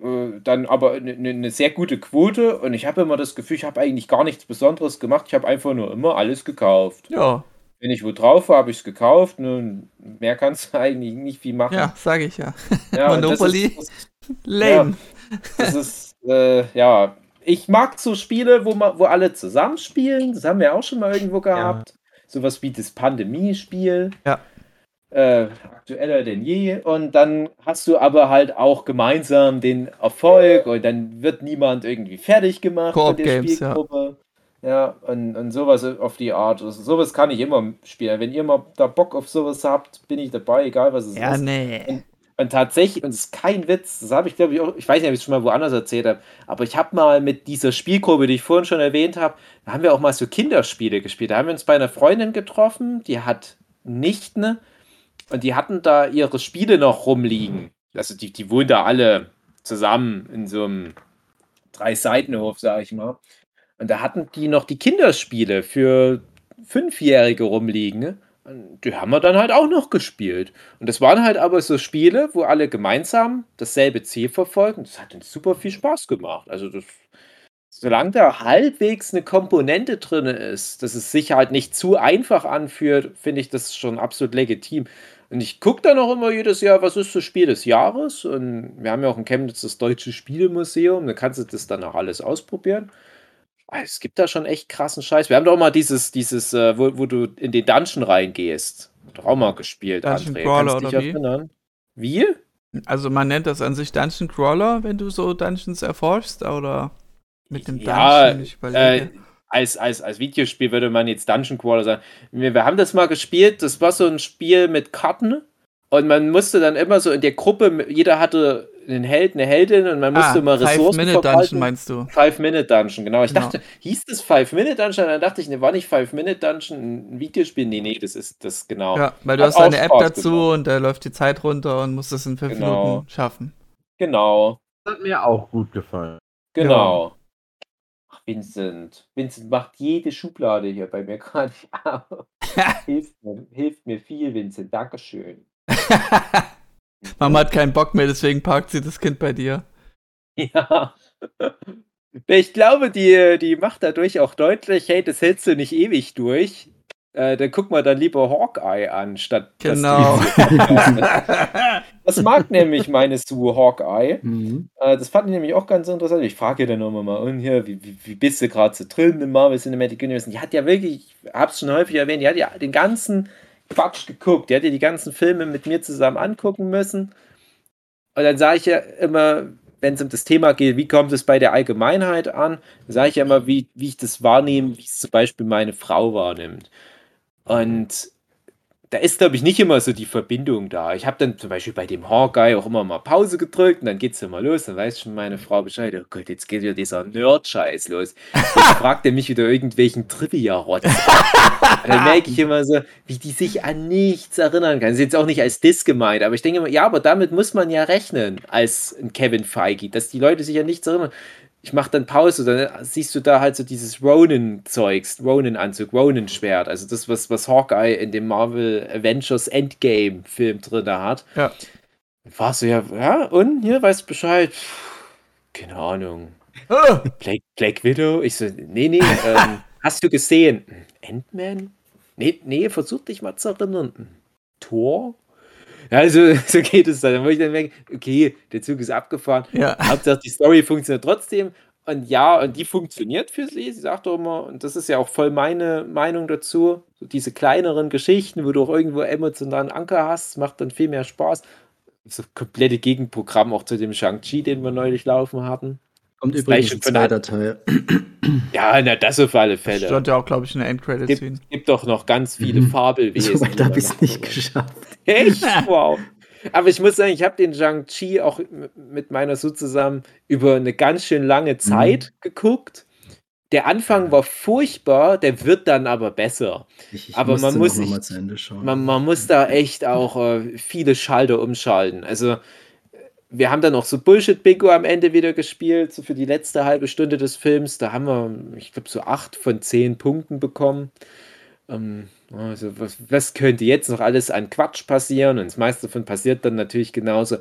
äh, dann aber eine ne sehr gute Quote und ich habe immer das Gefühl, ich habe eigentlich gar nichts Besonderes gemacht. Ich habe einfach nur immer alles gekauft. Ja, Wenn ich wo drauf war, habe ich es gekauft. Nun, mehr kannst du [LAUGHS] eigentlich nicht viel machen. ja, sage ich ja. [LAUGHS] Ja, und das Monopoly. ist- das- [LAUGHS] Lame. Das ist, äh, ja. Ich mag so Spiele, wo, man, wo alle zusammenspielen. Das haben wir auch schon mal irgendwo gehabt. Sowas wie das Pandemie-Spiel. Ja. Äh, aktueller denn je. Und dann hast du aber halt auch gemeinsam den Erfolg und dann wird niemand irgendwie fertig gemacht mit der Games, ja. Spielgruppe. Ja, und, und sowas auf die Art. Also sowas kann ich immer spielen. Wenn ihr mal da Bock auf sowas habt, bin ich dabei, egal was es Ja, ist. nee. Und tatsächlich, und es ist kein Witz, das habe ich glaube ich auch, ich weiß nicht, ob ich es schon mal woanders erzählt habe, aber ich habe mal mit dieser Spielgruppe, die ich vorhin schon erwähnt habe, da haben wir auch mal so Kinderspiele gespielt. Da haben wir uns bei einer Freundin getroffen, die hat Nichten und die hatten da ihre Spiele noch rumliegen. Also die, die wohnen da alle zusammen in so einem Drei-Seitenhof, sag ich mal. Und da hatten die noch die Kinderspiele für Fünfjährige rumliegen. ne? Die haben wir dann halt auch noch gespielt. Und das waren halt aber so Spiele, wo alle gemeinsam dasselbe Ziel verfolgen. Das hat uns super viel Spaß gemacht. Also das, solange da halbwegs eine Komponente drin ist, dass es sich halt nicht zu einfach anfühlt, finde ich das schon absolut legitim. Und ich gucke dann auch immer jedes Jahr, was ist das Spiel des Jahres? Und wir haben ja auch in Chemnitz das Deutsche Spielemuseum, da kannst du das dann auch alles ausprobieren. Es gibt da schon echt krassen Scheiß. Wir haben doch mal dieses, dieses, äh, wo, wo du in den Dungeon reingehst. Doch auch mal gespielt, Dungeon André. Crawler Kannst dich oder wie? erinnern? Wie? Also man nennt das an sich Dungeon Crawler, wenn du so Dungeons erforschst, oder mit dem Ja, Dungeon? Ich Äh, überlege. als, als, als Videospiel würde man jetzt Dungeon Crawler sagen. Wir, wir haben das mal gespielt, das war so ein Spiel mit Karten Und man musste dann immer so in der Gruppe, jeder hatte einen Held, eine Heldin und man musste Ah, immer Ressourcen Five-Minute-Dungeon meinst du? Five-Minute-Dungeon, genau. Ich Genau. dachte, hieß das Five-Minute-Dungeon? Dann dachte ich, ne, war nicht Five-Minute-Dungeon ein Videospiel? Nee, nee, das ist das genau. Ja, weil du Hat hast eine App dazu gemacht. und da läuft die Zeit runter und musst es in fünf Genau. Minuten schaffen. Genau, Das hat mir auch gut gefallen. genau. Ach, Vincent. Vincent macht jede Schublade hier bei mir [LAUGHS] gerade auf. [LAUGHS] hilft, mir, hilft mir viel, Vincent. Dankeschön. [LAUGHS] Mama hat keinen Bock mehr, deswegen parkt sie das Kind bei dir. Ja. Ich glaube, die, die macht dadurch auch deutlich, hey, das hältst du nicht ewig durch. Äh, dann guck mal dann lieber Hawkeye an, statt Genau. [LAUGHS] [LAUGHS] Das mag nämlich meine Sue Hawkeye. Mhm. Äh, das fand ich nämlich auch ganz interessant. Ich frage ihr dann immer mal, und hier, wie, wie, wie bist du gerade so drin im Marvel Cinematic Universe? Und die hat ja wirklich, ich hab's schon häufig erwähnt, die hat ja den ganzen Quatsch geguckt. Hat ja die ganzen Filme mit mir zusammen angucken müssen. Und dann sage ich ja immer, wenn es um das Thema geht, wie kommt es bei der Allgemeinheit an, dann sage ich ja immer, wie, wie ich das wahrnehme, wie es zum Beispiel meine Frau wahrnimmt. Und da ist, glaube ich, nicht immer so die Verbindung da. Ich habe dann zum Beispiel bei dem Hawkeye auch immer mal Pause gedrückt und dann geht's immer los. Dann weiß schon meine Frau Bescheid. Oh Gott, jetzt geht wieder dieser Nerd-Scheiß los. Jetzt [LAUGHS] fragt er mich wieder irgendwelchen Trivia-Rotz. Und dann merke ich immer so, wie die sich an nichts erinnern kann. Das ist jetzt auch nicht als Diss gemeint, aber ich denke immer, ja, aber damit muss man ja rechnen als Kevin Feige, dass die Leute sich an nichts erinnern. Ich mache dann Pause, dann siehst du da halt so dieses Ronin-Zeugs, Ronin-Anzug, Ronin-Schwert, also das, was, was Hawkeye in dem Marvel Avengers Endgame-Film drin hat. Ja. War so, ja, ja, und hier weißt du Bescheid? Puh, keine Ahnung. Oh, Black, Black Widow? Ich so, nee, nee, ähm, [LAUGHS] hast du gesehen? Ant-Man? Nee, nee, versuch dich mal zu erinnern. Thor? Ja, also, [LAUGHS] so geht es dann. Dann wo ich dann merke, okay, der Zug ist abgefahren. ja. Hauptsache, die Story funktioniert trotzdem. Und ja, und die funktioniert für sie. Sie sagt doch immer, und das ist ja auch voll meine Meinung dazu, so diese kleineren Geschichten, wo du auch irgendwo emotionalen Anker hast, macht dann viel mehr Spaß. Das komplette Gegenprogramm auch zu dem Shang-Chi, den wir neulich laufen hatten. Kommt Das übrigens ein zweiter Teil. [CLEARS THROAT] Ja, na, das auf alle Fälle. Stand ja auch, glaube ich, in der Endcredit-Scene. gibt, gibt doch noch ganz viele Mhm. Fabelwesen. So weit habe ich es nicht geschafft. Echt? [LAUGHS] Wow. Aber ich muss sagen, ich habe den Shang-Chi auch m- mit meiner Sue zusammen über eine ganz schön lange Mhm. Zeit geguckt. Der Anfang war furchtbar, der wird dann aber besser. Ich, ich Aber man noch muss mal sich- mal zu Ende schauen. Man, man muss da echt auch äh, viele Schalter umschalten. Also, wir haben dann auch so Bullshit-Bingo am Ende wieder gespielt, so für die letzte halbe Stunde des Films. Da haben wir, ich glaube, so acht von zehn Punkten bekommen. Ähm, also, was, was könnte jetzt noch alles an Quatsch passieren? Und das meiste davon passiert dann natürlich genauso.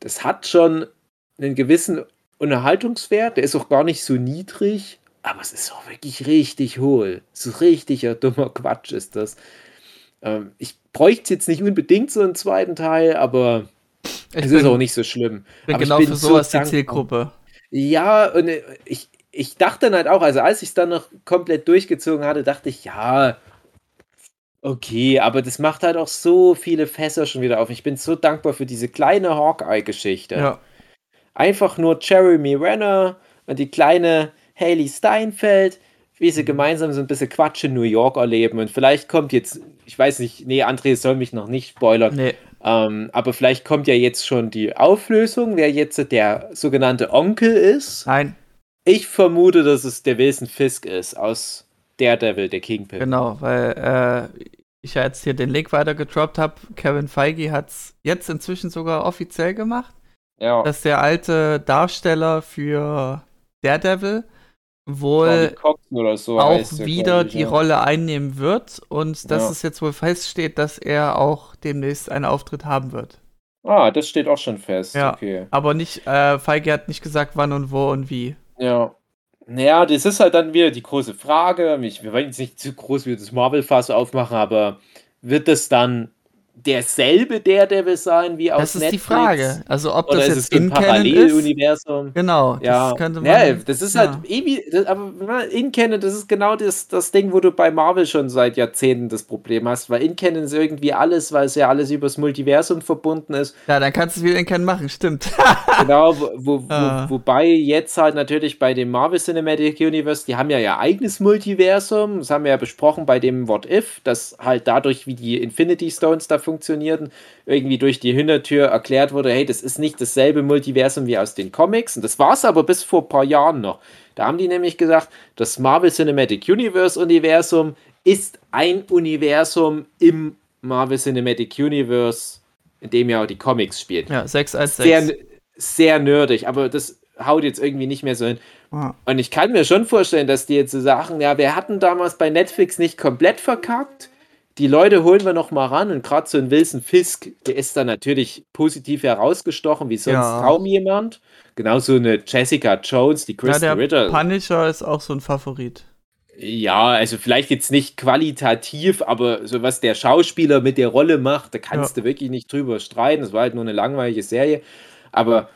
Das hat schon einen gewissen Unterhaltungswert, der ist auch gar nicht so niedrig, aber es ist auch wirklich richtig hohl. So richtiger dummer Quatsch ist das. Ähm, ich bräuchte jetzt nicht unbedingt so einen zweiten Teil, aber Ich es bin, ist auch nicht so schlimm. bin aber ich genau bin für so sowas die dankbar. Zielgruppe. Ja, und äh, ich, ich dachte dann halt auch, also als ich es dann noch komplett durchgezogen hatte, dachte ich, ja, okay, aber das macht halt auch so viele Fässer schon wieder auf. Ich bin so dankbar für diese kleine Hawkeye-Geschichte. Ja. Einfach nur Jeremy Renner und die kleine Haley Steinfeld, wie Mhm. sie gemeinsam so ein bisschen Quatsch in New York erleben. Und vielleicht kommt jetzt, ich weiß nicht, nee, André soll mich noch nicht spoilern, Nee. ähm, aber vielleicht kommt ja jetzt schon die Auflösung, wer jetzt der sogenannte Onkel ist. Nein, Ich vermute, dass es der Wilson Fisk ist aus Daredevil, der Kingpin. genau, weil äh, ich ja jetzt hier den Link weiter gedroppt habe. Kevin Feige hat es jetzt inzwischen sogar offiziell gemacht, Ja, dass der alte Darsteller für Daredevil wohl Charlie Cox oder so auch heißt der, wieder ich, die ja. Rolle einnehmen wird und dass Ja. es jetzt wohl feststeht, dass er auch demnächst einen Auftritt haben wird. Ah, das steht auch schon fest. Ja. Okay. Aber nicht, äh, Feige hat nicht gesagt, wann und wo und wie. Ja. Naja, das ist halt dann wieder die große Frage. Ich, wir wollen jetzt nicht zu groß wie das Marvel-Fass aufmachen, aber wird es dann derselbe Daredevil sein wie aus Das ist Netflix? die Frage. Also ob Oder das jetzt in Canon ist. Paralleluniversum? Genau, Ja, das könnte man. ja, das ist halt ja. ewig, das, aber in Canon, das ist genau das, das Ding, wo du bei Marvel schon seit Jahrzehnten das Problem hast, weil in Canon ist irgendwie alles, weil es ja alles übers Multiversum verbunden ist, Ja, dann kannst du es wieder in Canon machen, stimmt. [LAUGHS] genau, wo, wo, Ah. wo, wobei jetzt halt natürlich bei dem Marvel Cinematic Universe, die haben ja ihr eigenes Multiversum, das haben wir ja besprochen bei dem What If, dass halt dadurch, wie die Infinity Stones da funktionierten, irgendwie durch die Hintertür erklärt wurde, hey, das ist nicht dasselbe Multiversum wie aus den Comics. Und das war es aber bis vor ein paar Jahren noch. Da haben die nämlich gesagt, das Marvel Cinematic Universe Universum ist ein Universum im Marvel Cinematic Universe, in dem ja auch die Comics spielen. Ja, 6 als 6. Sehr, sehr nerdig, aber das haut jetzt irgendwie nicht mehr so hin. Und ich kann mir schon vorstellen, dass die jetzt so sagen, ja, wir hatten damals bei Netflix nicht komplett verkackt. Die Leute holen wir noch mal ran und gerade so ein Wilson Fisk, der ist da natürlich positiv herausgestochen, wie sonst Ja. kaum jemand. Genauso eine Jessica Jones, die Ja, Kristen der Ritter. Punisher ist auch so ein Favorit. Ja, also vielleicht jetzt nicht qualitativ, aber so was der Schauspieler mit der Rolle macht, da kannst du wirklich nicht drüber streiten. Das war halt nur eine langweilige Serie. Aber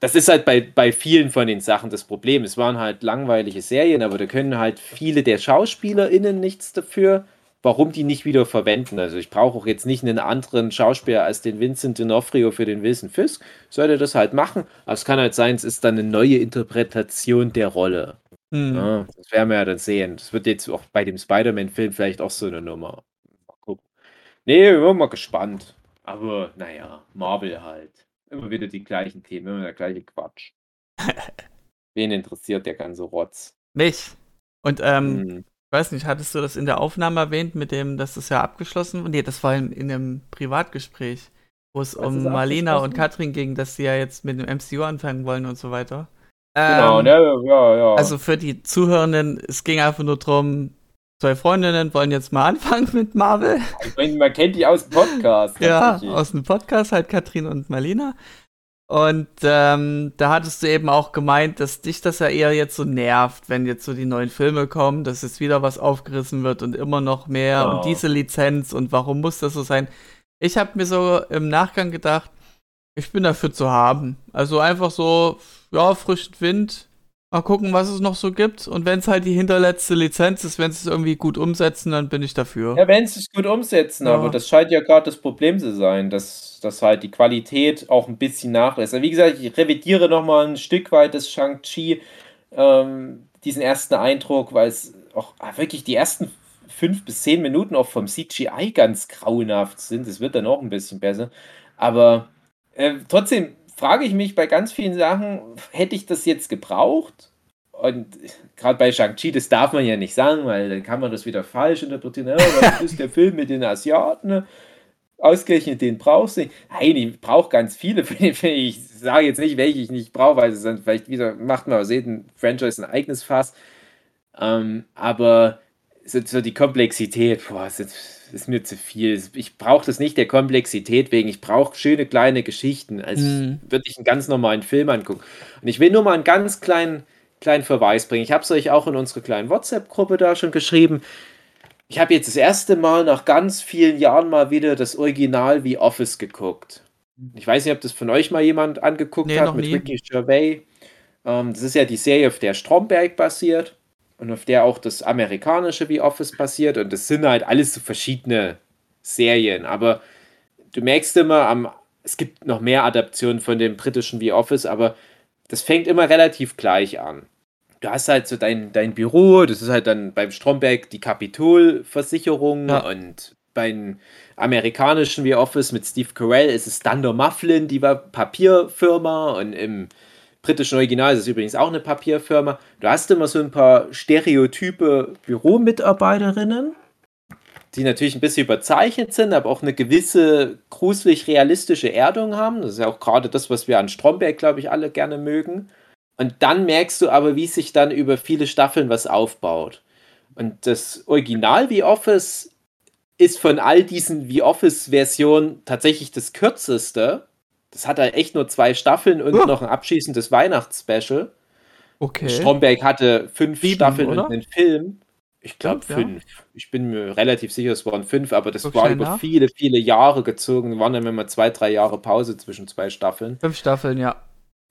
das ist halt bei, bei vielen von den Sachen das Problem. Es waren halt langweilige Serien, aber da können halt viele der SchauspielerInnen nichts dafür, warum die nicht wieder verwenden. Also ich brauche auch jetzt nicht einen anderen Schauspieler als den Vincent D'Onofrio für den Wilson Fisk. Sollte das halt machen. Aber es kann halt sein, es ist dann eine neue Interpretation der Rolle. Hm. Ja, das werden wir ja dann sehen. Das wird jetzt auch bei dem Spider-Man-Film vielleicht auch so eine Nummer. Mal gucken. Nee, wir sind mal gespannt. Aber naja, Marvel halt. Immer wieder die gleichen Themen, immer der gleiche Quatsch. [LAUGHS] Wen interessiert der ganze Rotz? Mich. Und ähm, Hm. Ich weiß nicht, hattest du das in der Aufnahme erwähnt, mit dem, dass das ja abgeschlossen wurde? Nee, das war in, in einem Privatgespräch, wo es um Marlena und? Katrin ging, dass sie ja jetzt mit dem MCU anfangen wollen und so weiter. Genau, Ähm, ne? Ja, ja. Also für die Zuhörenden, es ging einfach nur darum, zwei Freundinnen wollen jetzt mal anfangen mit Marvel. ich meine, man kennt die aus dem Podcast. Ja, aus dem Podcast halt Katrin und Marlena. Und ähm, da hattest du eben auch gemeint, dass dich das ja eher jetzt so nervt, wenn jetzt so die neuen Filme kommen, dass jetzt wieder was aufgerissen wird und immer noch mehr Ja. und diese Lizenz und warum muss das so sein? Ich habe mir so im Nachgang gedacht, ich bin dafür zu haben. Also einfach so, ja, frischen Wind, mal gucken, was es noch so gibt. Und wenn es halt die hinterletzte Lizenz ist, wenn sie es irgendwie gut umsetzen, dann bin ich dafür. Ja, wenn sie es gut umsetzen, Ja. aber das scheint ja gerade das Problem zu sein, dass, dass halt die Qualität auch ein bisschen nachlässt. Also wie gesagt, ich revidiere nochmal ein Stück weit das Shang-Chi, ähm, diesen ersten Eindruck, weil es auch ah, wirklich die ersten fünf bis zehn Minuten auch vom CGI ganz grauenhaft sind. Es wird dann auch ein bisschen besser. Aber äh, trotzdem frage ich mich bei ganz vielen Sachen, hätte ich das jetzt gebraucht? Und gerade bei Shang-Chi, das darf man ja nicht sagen, weil dann kann man das wieder falsch interpretieren. Ja, das ist der Film mit den Asiaten. ne? Ausgerechnet den brauchst du nicht. Nein, ich brauche ganz viele. Ich sage jetzt nicht, welche ich nicht brauche, weil es dann vielleicht wieder macht man aus jedem Franchise ein eigenes Fass. Ähm, aber so, so die Komplexität, boah, ist, das ist mir zu viel. Ich brauche das nicht der Komplexität wegen. Ich brauche schöne kleine Geschichten. Als Mhm. würde ich einen ganz normalen Film angucken. Und ich will nur mal einen ganz kleinen, kleinen Verweis bringen. Ich habe es euch auch in unsere kleinen WhatsApp-Gruppe da schon geschrieben. Ich habe jetzt das erste Mal nach ganz vielen Jahren mal wieder das Original wie Office geguckt. Ich weiß nicht, ob das von euch mal jemand angeguckt Nee, hat mit nie. Ricky Gervais. Ähm, das ist ja die Serie, auf der Stromberg basiert und auf der auch das amerikanische wie Office basiert. Und das sind halt alles so verschiedene Serien. Aber du merkst immer, am, es gibt noch mehr Adaptionen von dem britischen wie Office, aber das fängt immer relativ gleich an. Du hast halt so dein, dein Büro, das ist halt dann beim Stromberg die Kapitolversicherung Ja. und beim amerikanischen wie Office mit Steve Carell ist es Dunder Mifflin, die war Papierfirma und im britischen Original ist es übrigens auch eine Papierfirma. Du hast immer so ein paar stereotype Büromitarbeiterinnen, die natürlich ein bisschen überzeichnet sind, aber auch eine gewisse gruselig realistische Erdung haben. Das ist ja auch gerade das, was wir an Stromberg, glaube ich, alle gerne mögen. Und dann merkst du aber, wie sich dann über viele Staffeln was aufbaut. Und das Original wie Office ist von all diesen wie Office-Versionen tatsächlich das kürzeste. Das hat halt echt nur zwei Staffeln und Oh. noch ein abschließendes Weihnachtsspecial. Okay. Stromberg hatte fünf Sieben, Staffeln oder? und einen Film. Ich glaube Fünf, ja. Ich bin mir relativ sicher, es waren fünf, aber das Guck war über nach. viele, viele Jahre gezogen. Waren dann immer zwei, drei Jahre Pause zwischen zwei Staffeln. Fünf Staffeln, ja.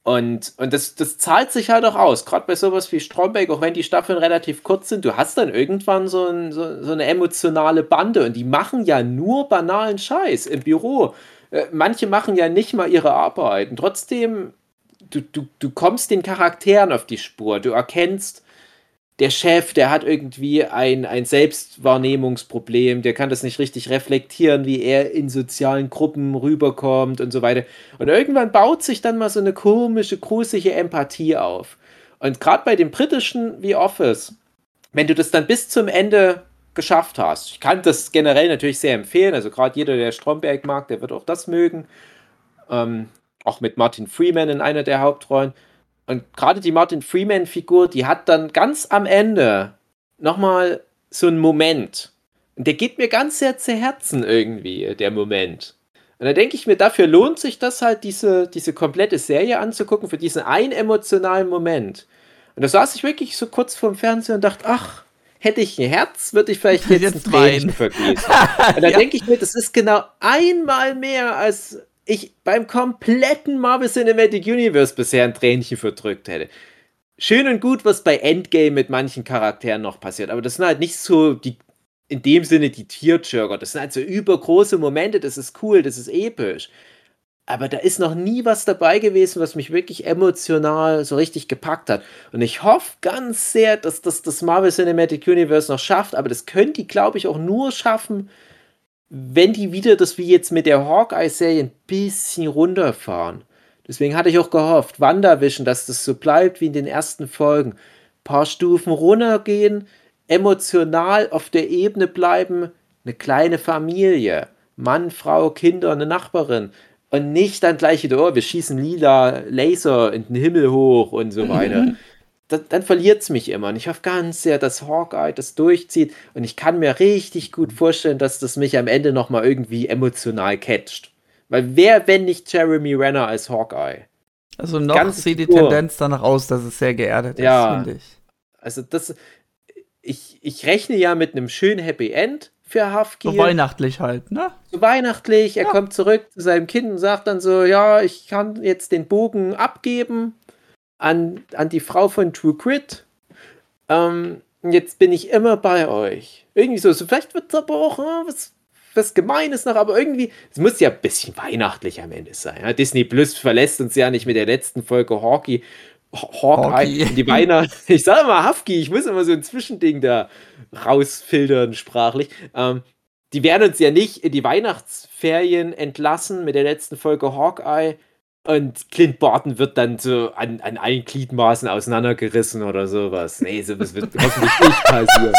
Und, und das, das zahlt sich halt auch aus. Gerade bei sowas wie Stromberg, auch wenn die Staffeln relativ kurz sind, du hast dann irgendwann so, ein, so, so eine emotionale Bande und die machen ja nur banalen Scheiß im Büro. Äh, manche machen ja nicht mal ihre Arbeit. Und trotzdem, du, du, du kommst den Charakteren auf die Spur. Du erkennst der Chef, der hat irgendwie ein, ein Selbstwahrnehmungsproblem, der kann das nicht richtig reflektieren, wie er in sozialen Gruppen rüberkommt und so weiter. Und irgendwann baut sich dann mal so eine komische, gruselige Empathie auf. Und gerade bei dem britischen The Office, wenn du das dann bis zum Ende geschafft hast, ich kann das generell natürlich sehr empfehlen, also gerade jeder, der Stromberg mag, der wird auch das mögen. Ähm, auch mit Martin Freeman in einer der Hauptrollen. Und gerade die Martin Freeman-Figur, die hat dann ganz am Ende nochmal so einen Moment. Und der geht mir ganz sehr zu Herzen irgendwie, der Moment. Und da denke ich mir, dafür lohnt sich das halt, diese, diese komplette Serie anzugucken, für diesen einen emotionalen Moment. Und da saß ich wirklich so kurz vorm Fernseher und dachte, ach, hätte ich ein Herz, würde ich vielleicht jetzt, jetzt ein Tränchen vergießen. [LAUGHS] Und da ja. denke ich mir, das ist genau einmal mehr als ich beim kompletten Marvel Cinematic Universe bisher ein Tränchen verdrückt hätte. Schön und gut, was bei Endgame mit manchen Charakteren noch passiert, aber das sind halt nicht so die, in dem Sinne die Tearjerker. Das sind halt so übergroße Momente, das ist cool, das ist episch. Aber da ist noch nie was dabei gewesen, was mich wirklich emotional so richtig gepackt hat. Und ich hoffe ganz sehr, dass das das Marvel Cinematic Universe noch schafft. Aber das können die, glaube ich, auch nur schaffen, wenn die wieder das wie jetzt mit der Hawkeye-Serie ein bisschen runterfahren. Deswegen hatte ich auch gehofft, WandaVision, dass das so bleibt wie in den ersten Folgen. Ein paar Stufen runtergehen, emotional auf der Ebene bleiben, eine kleine Familie, Mann, Frau, Kinder, eine Nachbarin. Und nicht dann gleich wieder, oh, wir schießen lila Laser in den Himmel hoch und so weiter. Mhm dann, dann verliert es mich immer. Und ich hoffe ganz sehr, dass Hawkeye das durchzieht. Und ich kann mir richtig gut vorstellen, dass das mich am Ende nochmal irgendwie emotional catcht. Weil wer, wenn nicht Jeremy Renner als Hawkeye? Also noch Ganz sieht die. Tendenz danach aus, dass es sehr geerdet ja, ist, finde ich. Also das, ich, ich rechne ja mit einem schönen Happy End für Hafki. So weihnachtlich halt, ne? So weihnachtlich, er ja. kommt zurück zu seinem Kind und sagt dann so, ja, ich kann jetzt den Bogen abgeben an, an die Frau von True Grit. Ähm, jetzt bin ich immer bei euch. Irgendwie so, so vielleicht wird es aber auch äh, was, was Gemeines noch, aber irgendwie, es muss ja ein bisschen weihnachtlich am Ende sein. Ja? Disney Plus verlässt uns ja nicht mit der letzten Folge Hawkeye. Hawkeye, die Weihnacht. [LAUGHS] Ich sage mal Hafki, ich muss immer so ein Zwischending da rausfiltern sprachlich. Ähm, die werden uns ja nicht in die Weihnachtsferien entlassen mit der letzten Folge Hawkeye und Clint Barton wird dann so an, an allen Gliedmaßen auseinandergerissen oder sowas. Nee, sowas wird [LAUGHS] hoffentlich nicht passieren.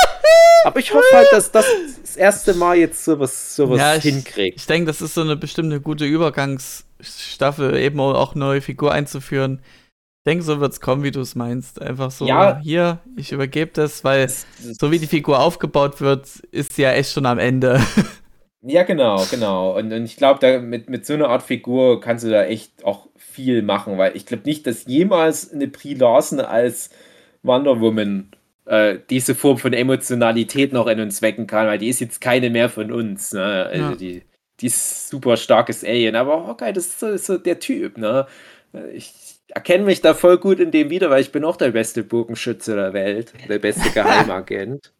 Aber ich hoffe halt, dass das das erste Mal jetzt sowas, sowas ja, ich, hinkriegt. Ich denke, das ist so eine bestimmte gute Übergangsstaffel, eben auch neue Figur einzuführen. Ich denke, so wird es kommen, wie du es meinst. Einfach so, ja. hier, ich übergebe das, weil so wie die Figur aufgebaut wird, ist sie ja echt schon am Ende. [LAUGHS] Ja, genau, genau. Und, und ich glaube, mit, mit so einer Art Figur kannst du da echt auch viel machen, weil ich glaube nicht, dass jemals eine Brie Larson als Wonder Woman äh, diese Form von Emotionalität noch in uns wecken kann, weil die ist jetzt keine mehr von uns. Ne? Also ja. die, die ist super starkes Alien, aber okay, das ist so, so der Typ. Ne? Ich erkenne mich da voll gut in dem wieder, weil ich bin auch der beste Bogenschütze der Welt, der beste [LAUGHS] Geheimagent.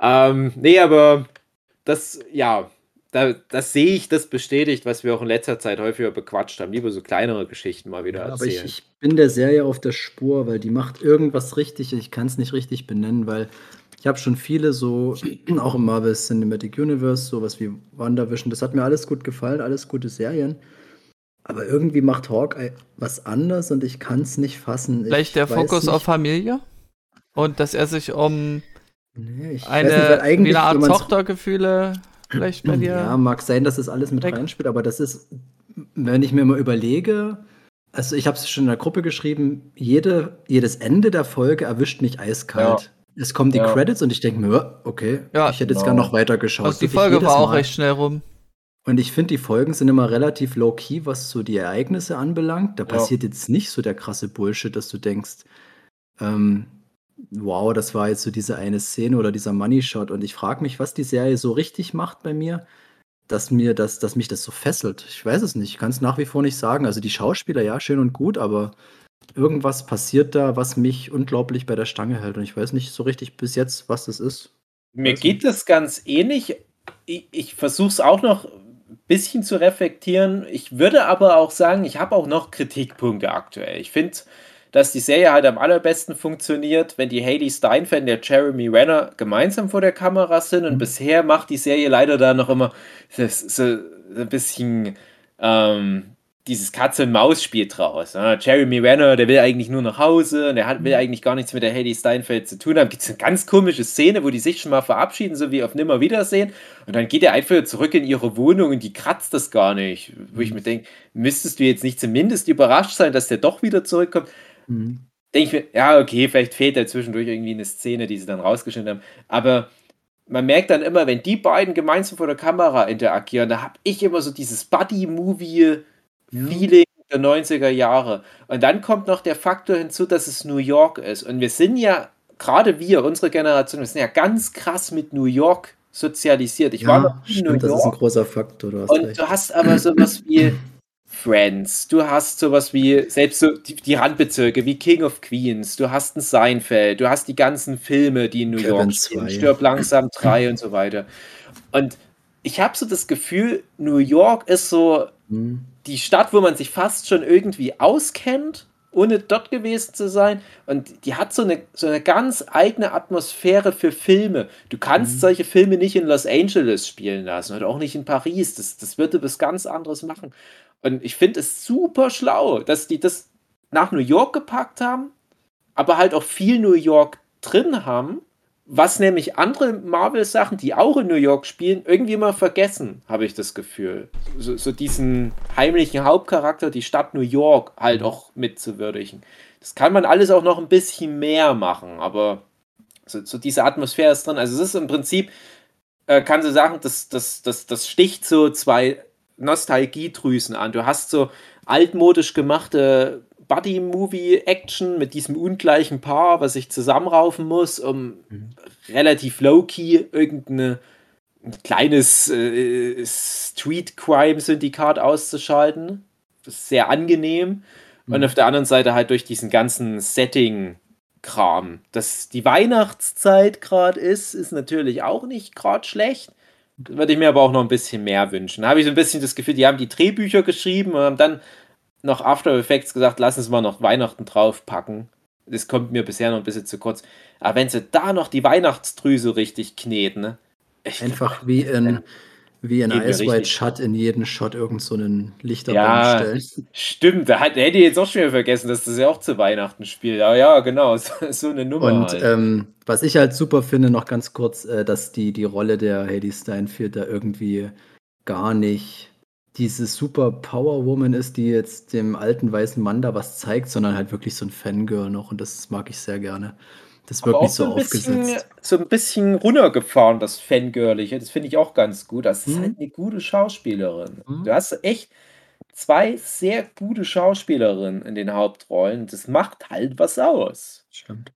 ähm, nee, aber das, ja, da, das sehe ich, das bestätigt, was wir auch in letzter Zeit häufiger bequatscht haben. Lieber so kleinere Geschichten mal wieder ja, erzählen. Aber ich, ich, bin der Serie auf der Spur, weil die macht irgendwas richtig. Ich kann es nicht richtig benennen, weil ich habe schon viele so, [CLEARS THROAT] auch im Marvel Cinematic Universe, sowas wie WandaVision, das hat mir alles gut gefallen, alles gute Serien. Aber irgendwie macht Hawkeye was anders und ich kann es nicht fassen. Vielleicht ich der Fokus nicht. auf Familie? Und dass er sich um Nee, ich eine, nicht, wie eine Art Tochtergefühle vielleicht bei dir. Ja, mag sein, dass das alles mit weg. reinspielt, aber das ist, wenn ich mir mal überlege, also ich habe es schon in der Gruppe geschrieben, jede, jedes Ende der Folge erwischt mich eiskalt. Ja. Es kommen die ja. Credits und ich denke mir, okay, ja, ich hätte jetzt genau. gar noch weiter geschaut. Also die Folge war auch recht schnell rum. Und ich finde, die Folgen sind immer relativ low-key, was so die Ereignisse anbelangt. Da passiert jetzt nicht so der krasse Bullshit, dass du denkst, ähm, wow, das war jetzt so diese eine Szene oder dieser Money Shot. Und ich frage mich, was die Serie so richtig macht bei mir, dass mir das, dass mich das so fesselt. Ich weiß es nicht. Ich kann es nach wie vor nicht sagen. Also die Schauspieler, ja, schön und gut, aber irgendwas passiert da, was mich unglaublich bei der Stange hält. Und ich weiß nicht so richtig bis jetzt, was das ist. Mir geht das ganz ähnlich. Ich, ich versuche es auch noch bisschen zu reflektieren. Ich würde aber auch sagen, ich habe auch noch Kritikpunkte aktuell. Ich finde dass die Serie halt am allerbesten funktioniert, wenn die Haley Steinfeld und der Jeremy Renner gemeinsam vor der Kamera sind. Und Mhm. bisher macht die Serie leider da noch immer so, so ein bisschen ähm, dieses Katze-und-Maus-Spiel draus. Ja, Jeremy Renner, der will eigentlich nur nach Hause und er hat, will eigentlich gar nichts mit der Haley Steinfeld zu tun haben. Gibt es eine ganz komische Szene, wo die sich schon mal verabschieden, so wie auf Nimmerwiedersehen. Und dann geht er einfach zurück in ihre Wohnung und die kratzt das gar nicht. Wo ich mir denke, müsstest du jetzt nicht zumindest überrascht sein, dass der doch wieder zurückkommt? Mhm. Denke ich mir, ja, okay, vielleicht fehlt da zwischendurch irgendwie eine Szene, die sie dann rausgeschnitten haben. Aber man merkt dann immer, wenn die beiden gemeinsam vor der Kamera interagieren, da habe ich immer so dieses Buddy-Movie-Feeling der 90er Jahre. Und dann kommt noch der Faktor hinzu, dass es New York ist. Und wir sind ja, gerade wir, unsere Generation, wir sind ja ganz krass mit New York sozialisiert. Ich war Ja, noch nie in New stimmt, das ist ein York. großer Faktor, du hast Und recht. du hast aber sowas wie Friends, du hast sowas wie, selbst so die, die Randbezirke wie King of Queens, du hast ein Seinfeld, du hast die ganzen Filme, die in New Kevin York spielen, 2. Stirb langsam 3 und so weiter. Und ich habe so das Gefühl, New York ist so Mhm. Die Stadt, wo man sich fast schon irgendwie auskennt, ohne dort gewesen zu sein. Und die hat so eine, so eine ganz eigene Atmosphäre für Filme. Du kannst solche Filme nicht in Los Angeles spielen lassen oder auch nicht in Paris. Das, das würde was ganz anderes machen. Und ich finde es super schlau, dass die das nach New York gepackt haben, aber halt auch viel New York drin haben. Was nämlich andere Marvel-Sachen, die auch in New York spielen, irgendwie immer vergessen, habe ich das Gefühl. So, so diesen heimlichen Hauptcharakter, die Stadt New York, halt auch mitzuwürdigen. Das kann man alles auch noch ein bisschen mehr machen, aber so, so diese Atmosphäre ist drin. Also es ist im Prinzip, äh, kann sie sagen, das, das, das, das sticht so zwei Nostalgiedrüsen an. Du hast so altmodisch gemachte Buddy-Movie-Action mit diesem ungleichen Paar, was sich zusammenraufen muss, um relativ low-key irgendein kleines äh, Street-Crime-Syndikat auszuschalten. Das ist sehr angenehm. Und auf der anderen Seite halt durch diesen ganzen Setting-Kram. Dass die Weihnachtszeit gerade ist, ist natürlich auch nicht gerade schlecht. Würde ich mir aber auch noch ein bisschen mehr wünschen. Da habe ich so ein bisschen das Gefühl, die haben die Drehbücher geschrieben und haben dann noch After Effects gesagt, lass uns mal noch Weihnachten draufpacken. Das kommt mir bisher noch ein bisschen zu kurz. Aber wenn sie da noch die Weihnachtsdrüse richtig kneten, ne? Ich Einfach wie in, wie in White richtig. Shut in jeden Shot irgend so einen Lichterbaum Ja. stellen. Stimmt, da hat, hätte ich jetzt auch schon wieder vergessen, dass das ja auch zu Weihnachten spielt. Ja, ja, genau, [LAUGHS] so, so eine Nummer. Und halt. ähm, was ich halt super finde, noch ganz kurz, äh, dass die, die Rolle der Hedy Steinfeld da irgendwie gar nicht diese super Power Woman ist, die jetzt dem alten weißen Mann da was zeigt, sondern halt wirklich so ein Fangirl noch und das mag ich sehr gerne. Das auch nicht so ein bisschen, aufgesetzt. so ein bisschen runtergefahren, das Fangirliche. Das finde ich auch ganz gut. Das ist Mhm. halt eine gute Schauspielerin. Mhm. Du hast echt zwei sehr gute Schauspielerinnen in den Hauptrollen. Das macht halt was aus. Stimmt.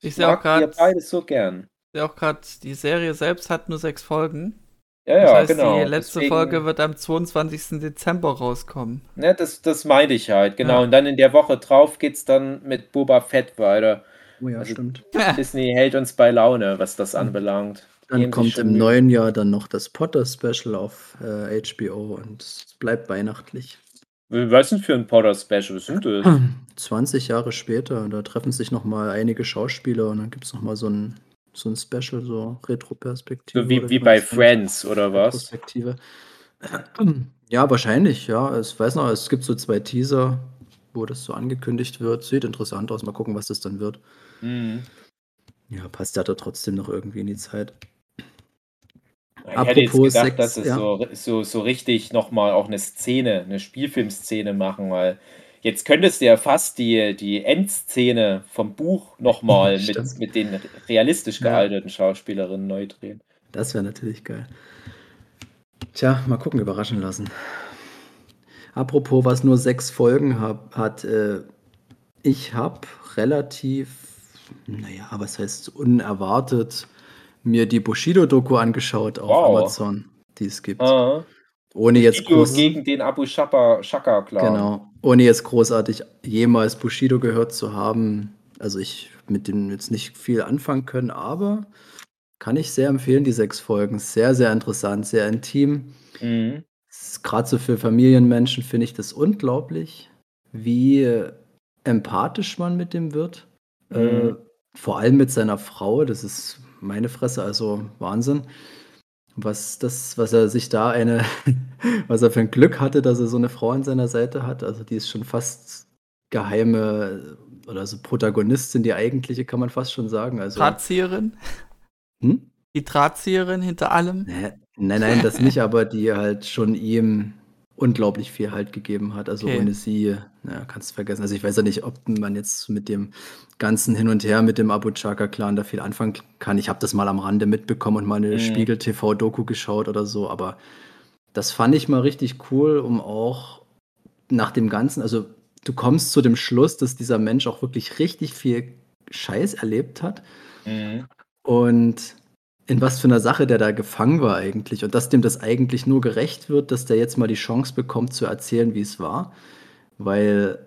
Ich sehe auch gerade, beide so gern. sehe auch gerade, die Serie selbst hat nur sechs Folgen. Ja, Das ja, heißt, genau. die letzte Deswegen- Folge wird am 22. Dezember rauskommen. Ne, das, das meinte ich halt, genau. Ja. Und dann in der Woche drauf geht's dann mit Boba Fett weiter. Oh ja, Also- stimmt. [LAUGHS] Disney hält uns bei Laune, was das anbelangt. Dann sich kommt im neuen Jahr dann noch das Potter-Special auf äh, HBO und es bleibt weihnachtlich. Was denn für ein Potter-Special sind das? [CLEARS THROAT] 20 Jahre später, da treffen sich nochmal einige Schauspieler und dann gibt es nochmal so ein, so ein Special, so Retro-Perspektive. So wie, wie bei. Friends oder was? Retrospektive. Ja, wahrscheinlich, ja. Ich weiß noch, es gibt so zwei Teaser, wo das so angekündigt wird. Sieht interessant aus. Mal gucken, was das dann wird. Mhm. Ja, passt ja da trotzdem noch irgendwie in die Zeit. Ich hätte jetzt Apropos gedacht, Sex, dass sie ja. so, so, so richtig nochmal auch eine Szene, eine Spielfilmszene machen, weil jetzt könntest du ja fast die, die Endszene vom Buch nochmal [LAUGHS] mit, mit den realistisch Ja. gealterten Schauspielerinnen neu drehen. Das wäre natürlich geil. Tja, mal gucken, überraschen lassen. Apropos, was nur sechs Folgen hab, hat, äh, ich habe relativ, naja, was heißt unerwartet, mir die Bushido-Doku angeschaut auf Wow. Amazon, die es gibt. Ah, Ohne jetzt groß, gegen den Abu Shaka, Shaka Clan. genau, ohne jetzt großartig jemals Bushido gehört zu haben. Also ich mit dem jetzt nicht viel anfangen können, aber kann ich sehr empfehlen, die sechs Folgen. Sehr, sehr interessant, sehr intim. Mhm. Gerade so für Familienmenschen finde ich das unglaublich, wie empathisch man mit dem wird. Äh, Mhm. vor allem mit seiner Frau, das ist meine Fresse, also Wahnsinn. Was das was er sich da eine [LAUGHS] was er für ein Glück hatte, dass er so eine Frau an seiner Seite hat. Also, die ist schon fast geheime oder so Protagonistin, die eigentliche, kann man fast schon sagen. Also Drahtzieherin? hm? Die Drahtzieherin hinter allem? Ne, nein, nein, das nicht, aber die halt schon ihm unglaublich viel Halt gegeben hat. Also Okay. ohne sie, na, kannst du vergessen. Also ich weiß ja nicht, ob man jetzt mit dem ganzen Hin und Her mit dem Abu Chaka-Clan da viel anfangen kann. Ich habe das mal am Rande mitbekommen und mal eine Mhm. Spiegel-TV-Doku geschaut oder so, aber das fand ich mal richtig cool, um auch nach dem Ganzen, also du kommst zu dem Schluss, dass dieser Mensch auch wirklich richtig viel Scheiß erlebt hat Mhm. und in was für einer Sache der da gefangen war eigentlich und dass dem das eigentlich nur gerecht wird, dass der jetzt mal die Chance bekommt zu erzählen, wie es war, weil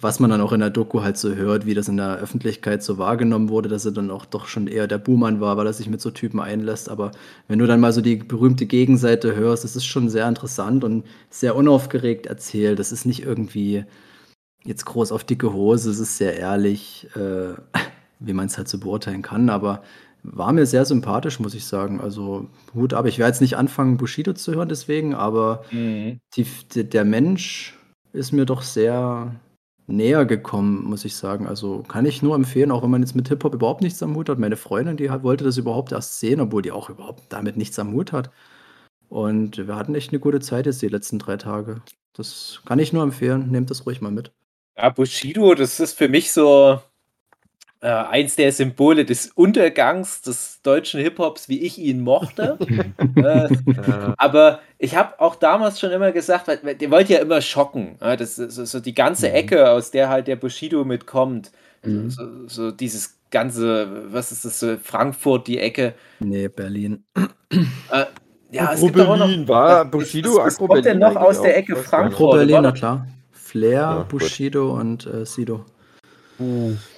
was man dann auch in der Doku halt so hört, wie das in der Öffentlichkeit so wahrgenommen wurde, dass er dann auch doch schon eher der Buhmann war, weil er sich mit so Typen einlässt. Aber wenn du dann mal so die berühmte Gegenseite hörst, das ist schon sehr interessant und sehr unaufgeregt erzählt. Das ist nicht irgendwie jetzt groß auf dicke Hose, es ist sehr ehrlich, äh, [LAUGHS] wie man es halt so beurteilen kann, aber war mir sehr sympathisch, muss ich sagen. Also Hut ab. Ich werde jetzt nicht anfangen, Bushido zu hören deswegen, aber Mhm. die, der Mensch ist mir doch sehr näher gekommen, muss ich sagen. Also kann ich nur empfehlen, auch wenn man jetzt mit Hip-Hop überhaupt nichts am Hut hat. Meine Freundin, die wollte das überhaupt erst sehen, obwohl die auch überhaupt damit nichts am Hut hat. Und wir hatten echt eine gute Zeit jetzt die letzten drei Tage. Das kann ich nur empfehlen. Nehmt das ruhig mal mit. Ja, Bushido, das ist für mich so äh, eins der Symbole des Untergangs des deutschen Hip-Hops, wie ich ihn mochte. [LAUGHS] äh, aber ich habe auch damals schon immer gesagt, weil, weil der wollte ja immer schocken. Ja, das ist so, so die ganze Mhm. Ecke, aus der halt der Bushido mitkommt. Mhm. So, so, so dieses ganze, was ist das, so Frankfurt, die Ecke. Nee, Berlin. Äh, ja, es Agro gibt auch noch. Berlin, war Bushido, was- was Agro kommt denn noch aus der? Ecke. Frankfurt? Pro Berlin, na klar. Flair, Ja, gut. Bushido und äh, Sido.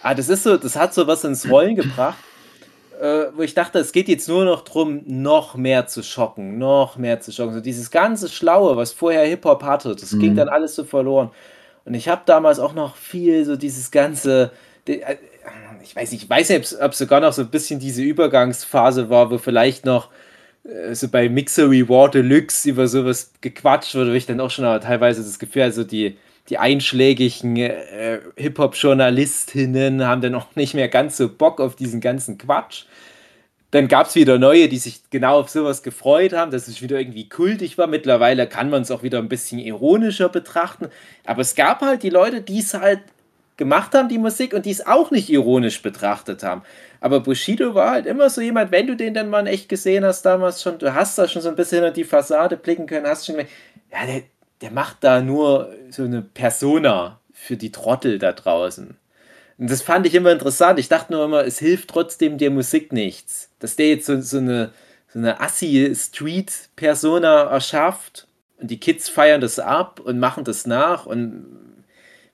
Ah, das ist so, das hat so was ins Rollen gebracht, äh, wo ich dachte, es geht jetzt nur noch drum, noch mehr zu schocken, noch mehr zu schocken. So dieses ganze Schlaue, was vorher Hip-Hop hatte, das ging Mhm. dann alles so verloren. Und ich habe damals auch noch viel so dieses ganze, äh, ich weiß nicht, ich weiß nicht, ob es sogar noch so ein bisschen diese Übergangsphase war, wo vielleicht noch äh, so bei Mixery War Deluxe über sowas gequatscht wurde, wo ich dann auch schon aber teilweise das Gefühl, also die, die einschlägigen äh, Hip-Hop-Journalistinnen haben dann auch [LAUGHS] nicht mehr ganz so Bock auf diesen ganzen Quatsch. Dann gab es wieder neue, die sich genau auf sowas gefreut haben, dass es wieder irgendwie kultig war. Mittlerweile kann man es auch wieder ein bisschen ironischer betrachten. Aber es gab halt die Leute, die es halt gemacht haben, die Musik, und die es auch nicht ironisch betrachtet haben. Aber Bushido war halt immer so jemand, wenn du den dann mal echt gesehen hast damals schon, du hast da schon so ein bisschen hinter die Fassade blicken können, hast schon gemerkt, ja, der, der macht da nur so eine Persona für die Trottel da draußen. Und das fand ich immer interessant. Ich dachte nur immer, es hilft trotzdem der Musik nichts. Dass der jetzt so, so eine, so eine Assi-Street-Persona erschafft und die Kids feiern das ab und machen das nach und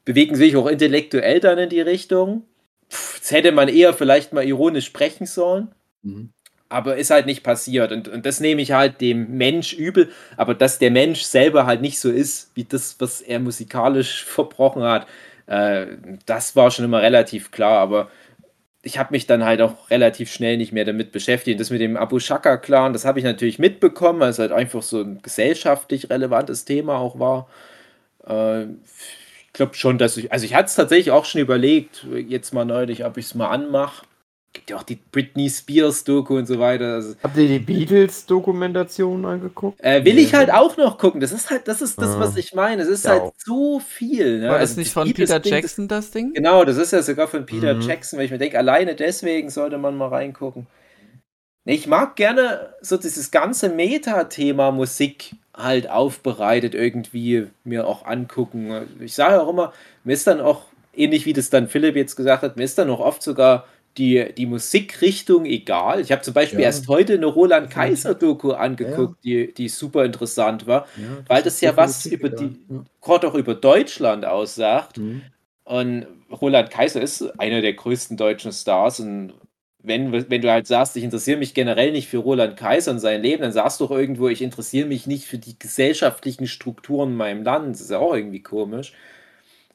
bewegen sich auch intellektuell dann in die Richtung. Pff, das hätte man eher vielleicht mal ironisch sprechen sollen. Mhm. Aber ist halt nicht passiert. Und, und das nehme ich halt dem Mensch übel. Aber dass der Mensch selber halt nicht so ist, wie das, was er musikalisch [LAUGHS] verbrochen hat, äh, das war schon immer relativ klar. Aber ich habe mich dann halt auch relativ schnell nicht mehr damit beschäftigt. Das mit dem Abu Shaka-Clan, das habe ich natürlich mitbekommen, weil es halt einfach so ein gesellschaftlich relevantes Thema auch war. Äh, ich glaube schon, dass ich, also ich hatte es tatsächlich auch schon überlegt, jetzt mal neulich, ob ich es mal anmache. Gibt ja auch die Britney Spears Doku und so weiter. Also, Habt ihr die Beatles-Dokumentation angeguckt? äh, will ich halt auch noch gucken. Das ist halt, das ist das, Ah. was ich meine. Es ist Ja. halt so viel. Ne? War das Also nicht das von Beatles Peter Ding, Jackson, das Ding? Genau, das ist ja sogar von Peter Mhm. Jackson, weil ich mir denke, alleine deswegen sollte man mal reingucken. Nee, Ich mag gerne so dieses ganze Meta-Thema Musik halt aufbereitet irgendwie mir auch angucken. Ich sage auch immer, mir ist dann auch, ähnlich wie das dann Philipp jetzt gesagt hat, mir ist dann auch oft sogar die, die Musikrichtung egal. Ich habe zum Beispiel Ja. erst heute eine Roland. Kaiser-Doku angeguckt, die, die super interessant war, Ja, weil das ja was definitiv über die, gerade auch über Deutschland aussagt. Ja. Mhm. Und Roland Kaiser ist einer der größten deutschen Stars. Und wenn, wenn du halt sagst, ich interessiere mich generell nicht für Roland Kaiser und sein Leben, dann sagst du doch irgendwo, ich interessiere mich nicht für die gesellschaftlichen Strukturen in meinem Land. Das ist ja auch irgendwie komisch.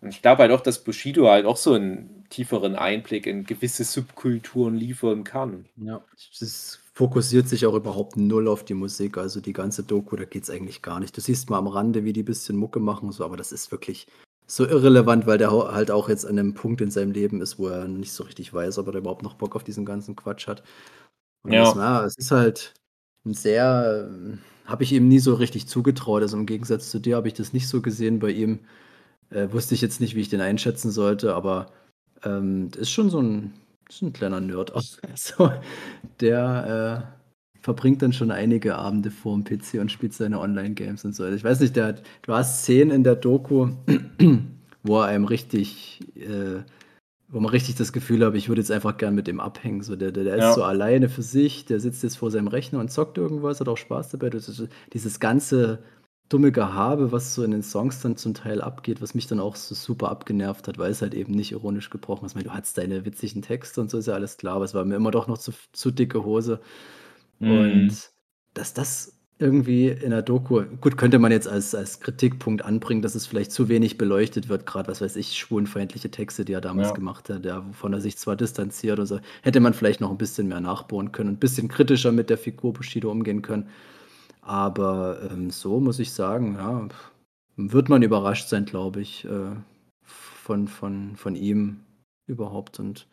Und ich glaube halt auch, dass Bushido halt auch so einen tieferen Einblick in gewisse Subkulturen liefern kann. Ja, es fokussiert sich auch überhaupt null auf die Musik. Also die ganze Doku, da geht es eigentlich gar nicht. Du siehst mal am Rande, wie die ein bisschen Mucke machen, so, aber das ist wirklich so irrelevant, weil der halt auch jetzt an einem Punkt in seinem Leben ist, wo er nicht so richtig weiß, ob er überhaupt noch Bock auf diesen ganzen Quatsch hat. Und ja. Das, na, es ist halt ein sehr, habe ich ihm nie so richtig zugetraut. Also im Gegensatz zu dir habe ich das nicht so gesehen bei ihm. Äh, wusste ich jetzt nicht, wie ich den einschätzen sollte, aber ähm, ist schon so ein, ist ein kleiner Nerd. [LAUGHS] Also, der äh, verbringt dann schon einige Abende vor dem PC und spielt seine Online-Games und so. Ich weiß nicht, der hat, du hast Szenen in der Doku, [CLEARS THROAT] wo er einem richtig, äh, wo man richtig das Gefühl hat, ich würde jetzt einfach gern mit dem abhängen. So, der der, der ja. ist so alleine für sich, der sitzt jetzt vor seinem Rechner und zockt irgendwas, hat auch Spaß dabei. Das ist, dieses ganze dumme Gehabe, was so in den Songs dann zum Teil abgeht, was mich dann auch so super abgenervt hat, weil es halt eben nicht ironisch gebrochen ist. Ich meine, du hattest deine witzigen Texte und so ist ja alles klar, aber es war mir immer doch noch zu, zu dicke Hose. Mhm. Und dass das irgendwie in der Doku, gut, könnte man jetzt als, als Kritikpunkt anbringen, dass es vielleicht zu wenig beleuchtet wird, gerade was weiß ich, schwulenfeindliche Texte, die er damals ja. gemacht hat, ja, wovon er sich zwar distanziert oder so, hätte man vielleicht noch ein bisschen mehr nachbohren können, ein bisschen kritischer mit der Figur Bushido umgehen können. Aber ähm, so muss ich sagen, ja, wird man überrascht sein, glaube ich, äh, von, von, von ihm überhaupt. Und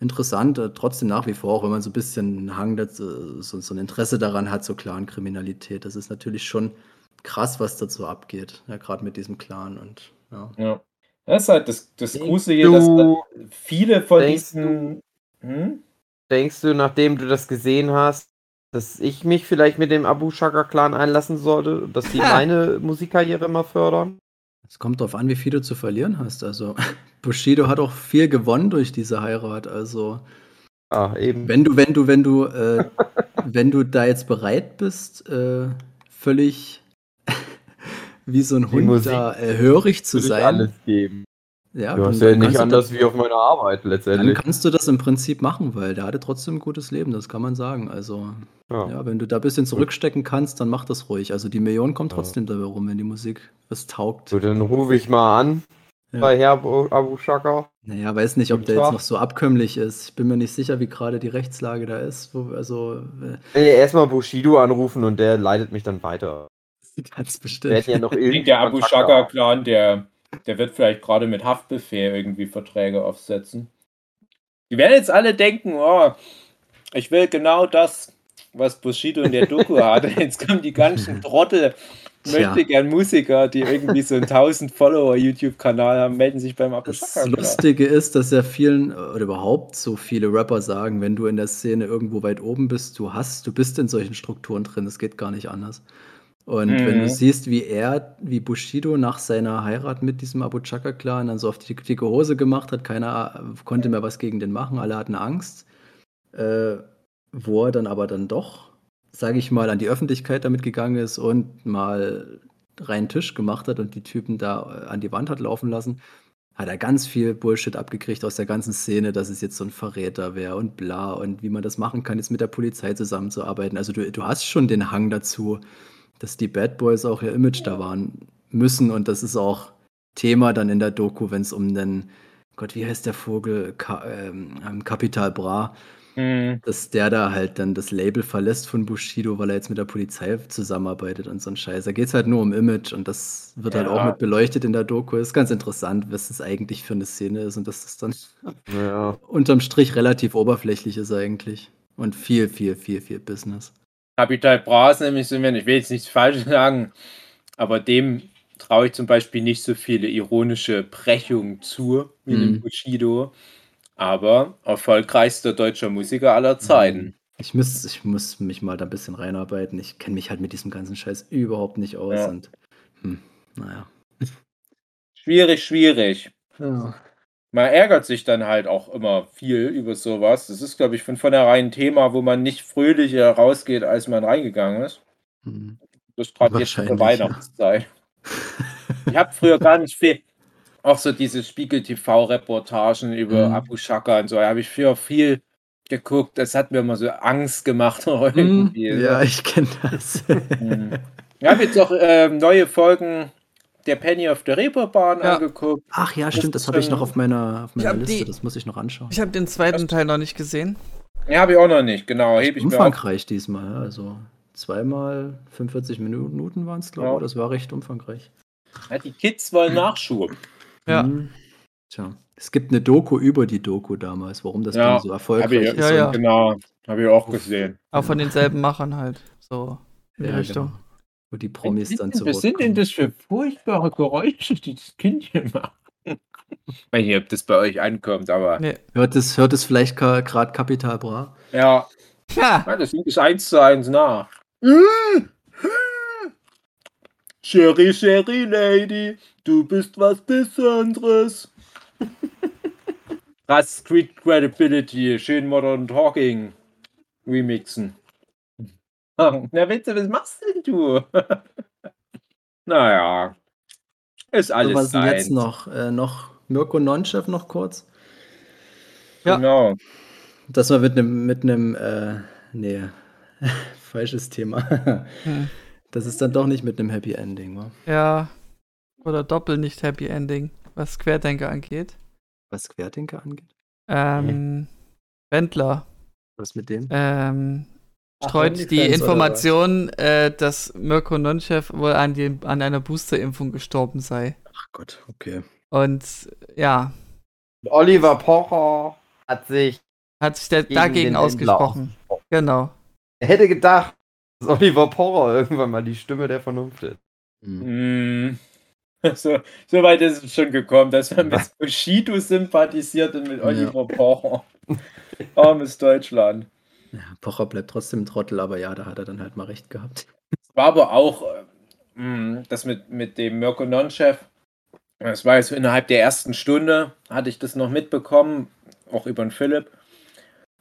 interessant, äh, trotzdem nach wie vor, auch wenn man so ein bisschen einen Hang, dazu, so, so ein Interesse daran hat, so klaren Kriminalität. Das ist natürlich schon krass, was dazu abgeht, ja, gerade mit diesem Clan und ja. ja. Das ist halt das, das Gruselige, dass da viele von diesen. Du, hm? Denkst du, nachdem du das gesehen hast, dass ich mich vielleicht mit dem Abu Shaka Clan einlassen sollte, dass die [LAUGHS] meine Musikkarriere immer fördern. Es kommt darauf an, wie viel du zu verlieren hast. Also [LAUGHS] Bushido hat auch viel gewonnen durch diese Heirat. Also ah, eben. wenn du, wenn du, wenn du, äh, [LAUGHS] wenn du da jetzt bereit bist, äh, völlig wie so ein Hund da äh, hörig zu sein. Ja, du hast ja nicht anders wie auf meiner Arbeit letztendlich. Dann kannst du das im Prinzip machen, weil der hatte trotzdem ein gutes Leben, das kann man sagen. Also, ja, ja wenn du da ein bisschen zurückstecken kannst, dann mach das ruhig. Also die Million kommt trotzdem ja. dabei rum, wenn die Musik was taugt. So, dann rufe ich mal an ja. bei Herr Abu Shaka. Naja, weiß nicht, ob der jetzt noch so abkömmlich ist. Ich bin mir nicht sicher, wie gerade die Rechtslage da ist. Wo, also, äh, Erstmal Bushido anrufen und der leitet mich dann weiter. [LAUGHS] Ganz bestimmt. Wir hätten ja noch der Abu Shaka-Clan, der der wird vielleicht gerade mit Haftbefehl irgendwie Verträge aufsetzen. Die werden jetzt alle denken, oh, ich will genau das, was Bushido in der Doku [LAUGHS] hatte. Jetzt kommen die ganzen Trottel, möchte gern Musiker, die irgendwie so einen 1000 Follower YouTube-Kanal haben, melden sich beim Abu Das Lustige ist, dass ja vielen oder überhaupt so viele Rapper sagen, wenn du in der Szene irgendwo weit oben bist, du hast, du bist in solchen Strukturen drin, es geht gar nicht anders. Und mhm. wenn du mhm. siehst, wie er, wie Bushido nach seiner Heirat mit diesem Abu Chaka-Clan dann so auf die dicke Hose gemacht hat, keiner konnte mehr was gegen den machen, alle hatten Angst, äh, wo er dann aber dann doch, sage ich mal, an die Öffentlichkeit damit gegangen ist und mal reinen Tisch gemacht hat und die Typen da äh, an die Wand hat laufen lassen, hat er ganz viel Bullshit abgekriegt aus der ganzen Szene, dass es jetzt so ein Verräter wäre und bla und wie man das machen kann, jetzt mit der Polizei zusammenzuarbeiten. Also du, du hast schon den Hang dazu, dass die Bad Boys auch ihr Image da waren müssen und das ist auch Thema dann in der Doku, wenn es um den, Gott, wie heißt der Vogel, Ka ähm, Capital Bra, mhm. dass der da halt dann das Label verlässt von Bushido, weil er jetzt mit der Polizei zusammenarbeitet und so ein Scheiß. Da geht es halt nur um Image und das wird ja. halt auch mit beleuchtet in der Doku. ist ganz interessant, was das eigentlich für eine Szene ist und dass das dann ja. unterm Strich relativ oberflächlich ist eigentlich. Und viel, viel, viel, viel Business. Capital Bra ist nämlich so, ich will jetzt nichts falsch sagen, aber dem traue ich zum Beispiel nicht so viele ironische Brechungen zu wie mhm. dem Bushido. Aber erfolgreichster deutscher Musiker aller mhm. Zeiten. Ich muss, ich muss mich mal da ein bisschen reinarbeiten. Ich kenne mich halt mit diesem ganzen Scheiß überhaupt nicht aus. Ja. Und, hm, naja. Schwierig, schwierig. Ja man ärgert sich dann halt auch immer viel über sowas. Das ist, glaube ich, von vornherein ein Thema, wo man nicht fröhlicher rausgeht, als man reingegangen ist. Mhm. Das gerade jetzt zur Weihnachtszeit. ich habe früher gar nicht viel, auch so diese Spiegel-TV-Reportagen über mhm. Abu Shaka und so, da habe ich früher viel geguckt. Das hat mir immer so Angst gemacht. [LAUGHS] Irgendwie. Ja, ich kenne das. Mhm. Ich habe jetzt auch äh, neue Folgen der Penny auf der Reeperbahn Ja. angeguckt. Ach ja, stimmt, das habe ich noch auf meiner, auf meiner Liste. die- Das muss ich noch anschauen. Ich habe den zweiten Teil noch nicht gesehen. Ja, habe ich auch noch nicht, genau. Hebe ich umfangreich diesmal. Also zweimal 45 Minuten waren es, glaube ich. Ja. Das war recht umfangreich. Ja, die Kids wollen Nachschub. Ja. Mhm. Tja, es gibt eine Doku über die Doku damals, warum das Ja, so erfolgreich ich, ist. Ja, ja. Genau, habe ich auch gesehen. Auch von denselben Machern halt. So in die Ja, Richtung. genau. Wo die Promis dann Was zurück. sind denn das für furchtbare Geräusche, die das Kind hier macht? Ich weiß nicht, ob das bei euch ankommt, aber Nee. Hört es, hört es vielleicht gerade Capital Bra? ja, Ja, ja, das ist eins zu eins nach. Mm. [LAUGHS] Sherry, Sherry Lady, du bist was Besonderes. Krass, Street Credibility, schön Modern Talking remixen. Na, Witze, was machst denn du? [LAUGHS] naja, ist alles So, was ist denn jetzt noch? Äh, noch Mirko Nonchef noch kurz? Ja. Genau. Das war mit einem, mit einem, äh, nee, [LAUGHS] falsches Thema. Hm. Das ist dann doch nicht mit einem Happy Ending, wa? ja. Oder doppel nicht Happy Ending, was Querdenker angeht. Was Querdenker angeht. Ähm, Wendler Was mit dem? ähm, Ach, streut die OnlyFans oder Information, äh, dass Mirko Nonchev wohl an, die, an einer Boosterimpfung gestorben sei. Ach Gott, okay. Und ja, Oliver Pocher hat sich hat sich der gegen dagegen den ausgesprochen. Wendler Genau. Er hätte gedacht, dass Oliver Pocher irgendwann mal die Stimme der Vernunft ist. Hm. Mm. [LAUGHS] So, so weit ist es schon gekommen, dass man mit [LAUGHS] Bushido sympathisiert und mit Oliver Pocher. Armes Deutschland. Ja, Pocher bleibt trotzdem ein Trottel, aber ja, da hat er dann halt mal recht gehabt. War aber auch äh, mm, das mit, mit dem Mirko Non-Chef. Das war jetzt innerhalb der ersten Stunde, hatte ich das noch mitbekommen, auch über den Philipp.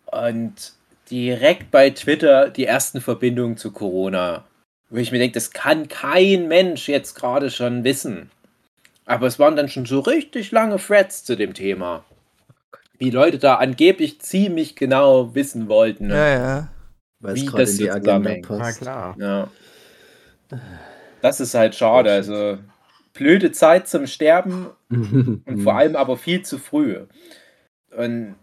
Und direkt bei Twitter die ersten Verbindungen zu Corona. Wo ich mir denke, das kann kein Mensch jetzt gerade schon wissen. Aber es waren dann schon so richtig lange Threads zu dem Thema. Wie Leute da angeblich ziemlich genau wissen wollten. Ja, ja. Weil Wie es gerade das in die Agenda passt. klar. Ja. Das ist halt schade. Also blöde Zeit zum Sterben [LAUGHS] und vor allem aber viel zu früh. Und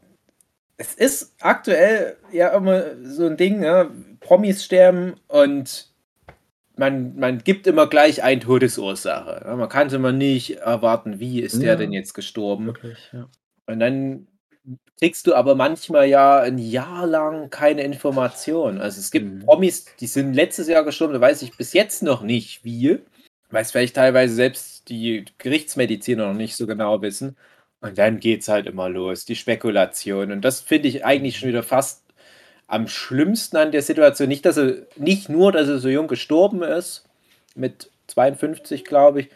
es ist aktuell ja immer so ein Ding, ne? Promis sterben und man, man gibt immer gleich eine Todesursache. Man kann es immer nicht erwarten, wie ist der Ja. denn jetzt gestorben. Wirklich, ja. Und dann kriegst du aber manchmal ja ein Jahr lang keine Information. Also es gibt Mhm. Promis, die sind letztes Jahr gestorben, da weiß ich bis jetzt noch nicht wie. Weil es vielleicht teilweise selbst die Gerichtsmediziner noch nicht so genau wissen. Und dann geht es halt immer los, die Spekulation. Und das finde ich eigentlich schon wieder fast am schlimmsten an der Situation. Nicht, dass er, nicht nur, dass er so jung gestorben ist, mit 52, glaube ich, Mhm.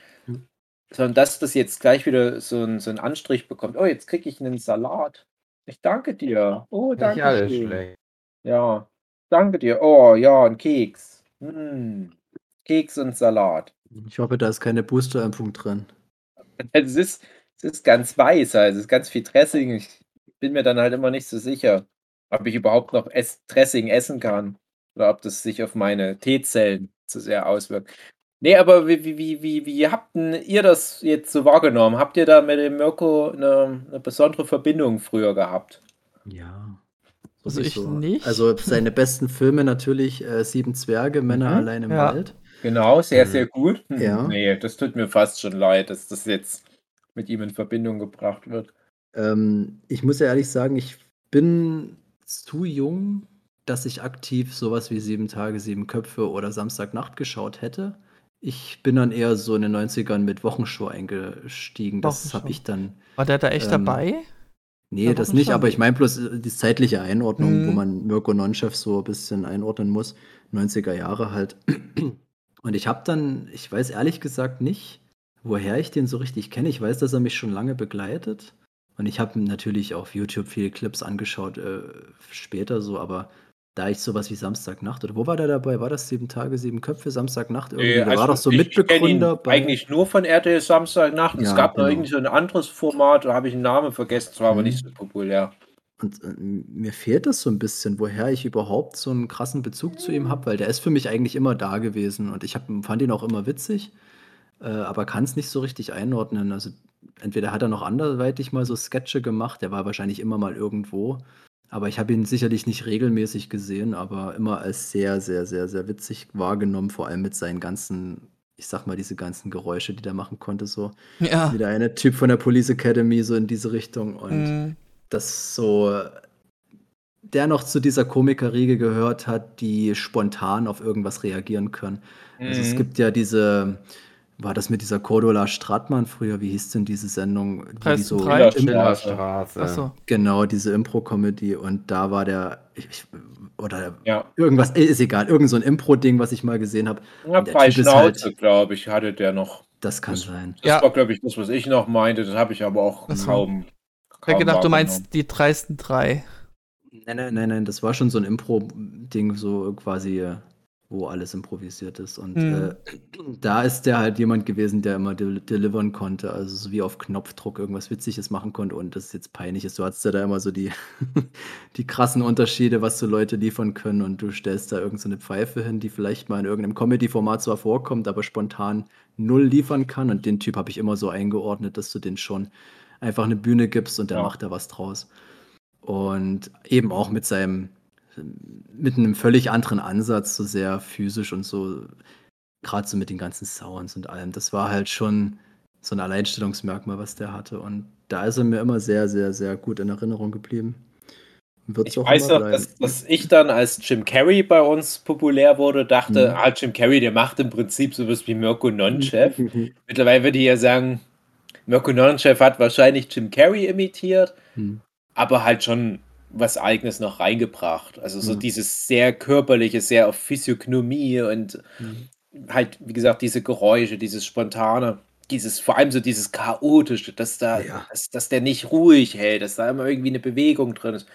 Sondern dass das jetzt gleich wieder so, ein, so einen Anstrich bekommt. Oh, jetzt kriege ich einen Salat. Ich danke dir. Oh, Nicht danke. alles schlecht. Ja, danke dir. Oh, ja, ein Keks. Mm. Keks und Salat. Ich hoffe, da ist keine Boosterimpfung drin. [LAUGHS] Es ist, es ist ganz weiß, also es ist ganz viel Dressing. Ich bin mir dann halt immer nicht so sicher, ob ich überhaupt noch Ess Dressing essen kann oder ob das sich auf meine T-Zellen zu sehr auswirkt. Nee, aber wie, wie, wie, wie, wie habt denn ihr das jetzt so wahrgenommen? Habt ihr da mit dem Mirko eine, eine besondere Verbindung früher gehabt? Ja. Also ich sowieso. nicht. Also seine besten Filme natürlich äh, Sieben Zwerge, Männer Mhm. allein im Ja. Wald. Genau, sehr, Mhm. sehr gut. Hm, Ja. Nee, das tut mir fast schon leid, dass das jetzt mit ihm in Verbindung gebracht wird. Ähm, ich muss ja ehrlich sagen, ich bin zu jung, dass ich aktiv sowas wie Sieben Tage, Sieben Köpfe oder Samstagnacht geschaut hätte. Ich bin dann eher so in den 90ern mit Wochenshow eingestiegen. Das habe ich dann. War der da echt Ähm, dabei? Nee, das nicht, aber ich meine bloß äh, die zeitliche Einordnung, wo Mhm. man Mirko Nonchef so ein bisschen einordnen muss. 90er Jahre halt. [CLEARS THROAT] Und ich habe dann, ich weiß ehrlich gesagt nicht, woher ich den so richtig kenne. Ich weiß, dass er mich schon lange begleitet. Und ich habe natürlich auf YouTube viele Clips angeschaut, äh, später so, aber da ich sowas wie Samstagnacht, oder wo war der dabei? War das sieben Tage, sieben Köpfe, Samstagnacht irgendwie? Äh, der war also doch so ich- ich Mitbegründer ihn bei. Eigentlich nur von RTL Samstagnacht. es Ja, gab noch genau. irgendwie so ein anderes Format, da habe ich den Namen vergessen, das war aber Mhm. nicht so populär. Und äh, mir fehlt das so ein bisschen, woher ich überhaupt so einen krassen Bezug zu ihm habe, weil der ist für mich eigentlich immer da gewesen und ich hab, fand ihn auch immer witzig. äh, aber kann es nicht so richtig einordnen. Also entweder hat er noch anderweitig mal so Sketche gemacht, der war wahrscheinlich immer mal irgendwo, aber ich habe ihn sicherlich nicht regelmäßig gesehen, aber immer als sehr, sehr, sehr, sehr witzig wahrgenommen, vor allem mit seinen ganzen, ich sag mal, diese ganzen Geräusche, die der machen konnte, so Ja. wie der eine Typ von der Police Academy, so in diese Richtung und Mhm. das so der noch zu dieser Komikerriege gehört hat, die spontan auf irgendwas reagieren können. Also es Mhm. gibt ja diese, war das mit dieser Cordula Stratmann früher, wie hieß denn diese Sendung? Die Preis so Schillerstraße. Achso. genau, diese Impro-Comedy und da war der, ich, ich- oder Ja. irgendwas, äh, ist egal, irgend so ein Impro-Ding, was ich mal gesehen habe. Ja, Der bei Typ ist Schnauze, halt- glaube ich, hatte der noch. Das kann Das- sein. Das Ja. war, glaube ich, das, was ich noch meinte. Das habe ich aber auch Ach so. kaum. Ich hab kaum gedacht, du meinst die dreisten drei. Nein, nein, nein, nein, das war schon so ein Impro-Ding, so quasi, äh, wo alles improvisiert ist. Und Hm. äh, [CLEARS THROAT] da ist der halt jemand gewesen, der immer del delivern konnte, also so wie auf Knopfdruck irgendwas Witziges machen konnte und das jetzt peinlich ist. Du hattest ja da immer so die, [LAUGHS] die krassen Unterschiede, was so Leute liefern können und du stellst da irgend so eine Pfeife hin, die vielleicht mal in irgendeinem Comedy-Format zwar vorkommt, aber spontan null liefern kann und den Typ habe ich immer so eingeordnet, dass du den schon einfach eine Bühne gibst und der Ja. macht da was draus. Und eben auch mit seinem, mit einem völlig anderen Ansatz, so sehr physisch und so, gerade so mit den ganzen Sounds und allem. Das war halt schon so ein Alleinstellungsmerkmal, was der hatte. Und da ist er mir immer sehr, sehr, sehr gut in Erinnerung geblieben. Wird's Ich auch weiß noch, dass, dass ich dann, als Jim Carrey bei uns populär wurde, dachte, Mhm. ah, Jim Carrey, der macht im Prinzip sowas wie Mirko Nonchef. [LAUGHS] Mittlerweile würde ich ja sagen, Mirko Nonchef hat wahrscheinlich Jim Carrey imitiert, Hm. aber halt schon was Eigenes noch reingebracht. Also so Ja. dieses sehr körperliche, sehr auf Physiognomie und Mhm. halt, wie gesagt, diese Geräusche, dieses Spontane, dieses, vor allem so dieses Chaotische, dass da, Ja. dass, dass der nicht ruhig hält, dass da immer irgendwie eine Bewegung drin ist.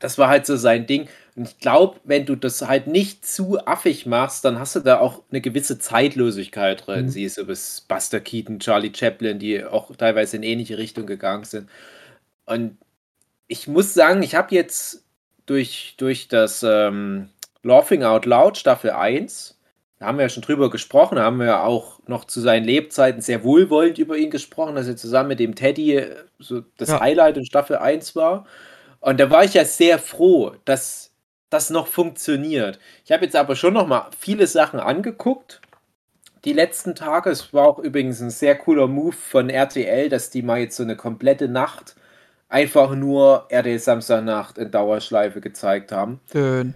Das war halt so sein Ding. Und ich glaube, wenn du das halt nicht zu affig machst, dann hast du da auch eine gewisse Zeitlosigkeit drin. Mhm. Siehst du, bis Buster Keaton, Charlie Chaplin, die auch teilweise in ähnliche Richtung gegangen sind. Und ich muss sagen, ich habe jetzt durch, durch das ähm, Laughing Out Loud Staffel 1, da haben wir ja schon drüber gesprochen, da haben wir ja auch noch zu seinen Lebzeiten sehr wohlwollend über ihn gesprochen, dass er zusammen mit dem Teddy äh, so das Ja. Highlight in Staffel 1 war. Und da war ich ja sehr froh, dass das noch funktioniert. Ich habe jetzt aber schon noch mal viele Sachen angeguckt. Die letzten Tage. Es war auch übrigens ein sehr cooler Move von RTL, dass die mal jetzt so eine komplette Nacht einfach nur RTL Samstagnacht in Dauerschleife gezeigt haben. Schön.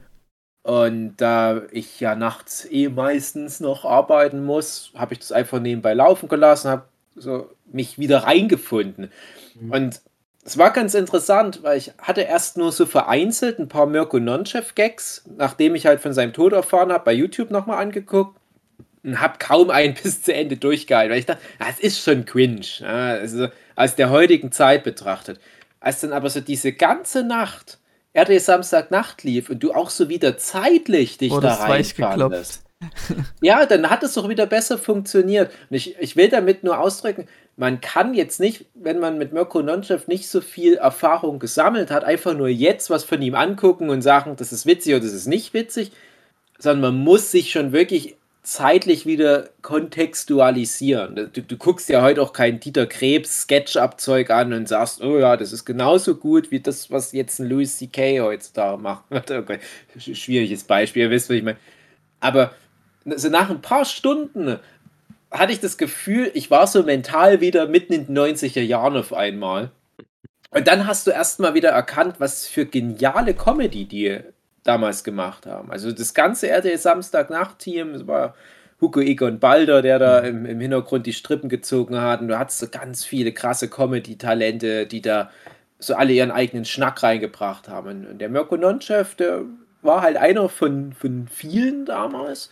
Und da ich ja nachts eh meistens noch arbeiten muss, habe ich das einfach nebenbei laufen gelassen, habe so mich wieder reingefunden. Mhm. Und es war ganz interessant, weil ich hatte erst nur so vereinzelt ein paar Mirko Nonchef-Gags, nachdem ich halt von seinem Tod erfahren habe, bei YouTube nochmal angeguckt und habe kaum einen [LAUGHS] bis zu Ende durchgehalten, weil ich dachte, ja, es ist schon cringe, also aus der heutigen Zeit betrachtet. Als dann aber so diese ganze Nacht RTL Samstagnacht lief und du auch so wieder zeitlich dich Wurde da weich reinfandest. Ja, dann hat es doch wieder besser funktioniert. Und ich, ich will damit nur ausdrücken, man kann jetzt nicht, wenn man mit Mirko Nonchef nicht so viel Erfahrung gesammelt hat, einfach nur jetzt was von ihm angucken und sagen, das ist witzig oder das ist nicht witzig, sondern man muss sich schon wirklich zeitlich wieder kontextualisieren. Du, du guckst ja heute auch kein Dieter Krebs Sketch-Abzeug an und sagst, oh ja, das ist genauso gut wie das, was jetzt ein Louis C.K. heutzutage macht. [LAUGHS] Okay, schwieriges Beispiel, ihr wisst, was ich meine. Aber so nach ein paar Stunden hatte ich das Gefühl, ich war so mental wieder mitten in den 90er Jahren auf einmal. Und dann hast du erstmal wieder erkannt, was für geniale Comedy die damals gemacht haben. Also das ganze RTL Samstagnacht-Team, es war Hugo Egon Balder, der da im, im Hintergrund die Strippen gezogen hat. Und du hattest so ganz viele krasse Comedy-Talente, die da so alle ihren eigenen Schnack reingebracht haben. Und der Mirko Nonchef, der war halt einer von, von vielen damals.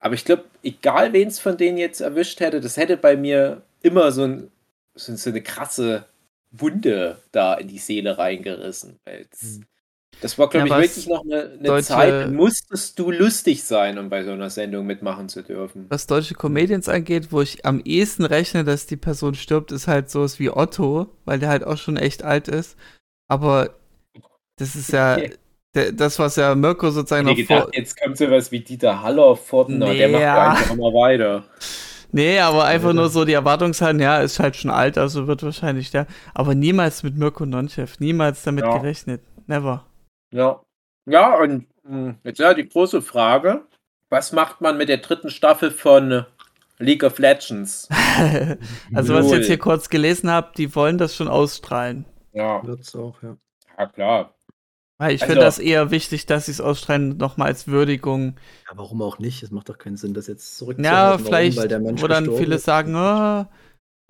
Aber ich glaube, egal wen es von denen jetzt erwischt hätte, das hätte bei mir immer so, ein, so, so eine krasse Wunde da in die Seele reingerissen. Weil das, das war, glaube Ja, ich, wirklich noch eine, eine deutsche- Zeit, musstest du lustig sein, um bei so einer Sendung mitmachen zu dürfen. Was deutsche Comedians angeht, wo ich am ehesten rechne, dass die Person stirbt, ist halt sowas wie Otto, weil der halt auch schon echt alt ist. Aber das ist ja Okay. [LAUGHS] der, das, was ja Mirko sozusagen Ich noch gedacht, vor. jetzt kommt sowas wie Dieter Haller Fortner, der macht Nee, ja einfach immer weiter. Nee, aber einfach nur so die Erwartungshaltung, ja, ist halt schon alt, also wird wahrscheinlich der. Aber niemals mit Mirko Nonchef, niemals damit gerechnet. Never. Ja. Ja, und mh, jetzt ja die große Frage: Was macht man mit der dritten Staffel von League of Legends? [LAUGHS] also, was ich jetzt hier kurz gelesen habe, die wollen das schon ausstrahlen. Ja, Wird's auch, ja. ja klar. Weil ich Also- finde das eher wichtig, dass sie es ausstrahlen, nochmal als Würdigung. Ja, warum auch nicht? Es macht doch keinen Sinn, das jetzt Ja, zurückzuhalten. Warum? vielleicht, Weil der Mensch wo dann viele ist? sagen, oh,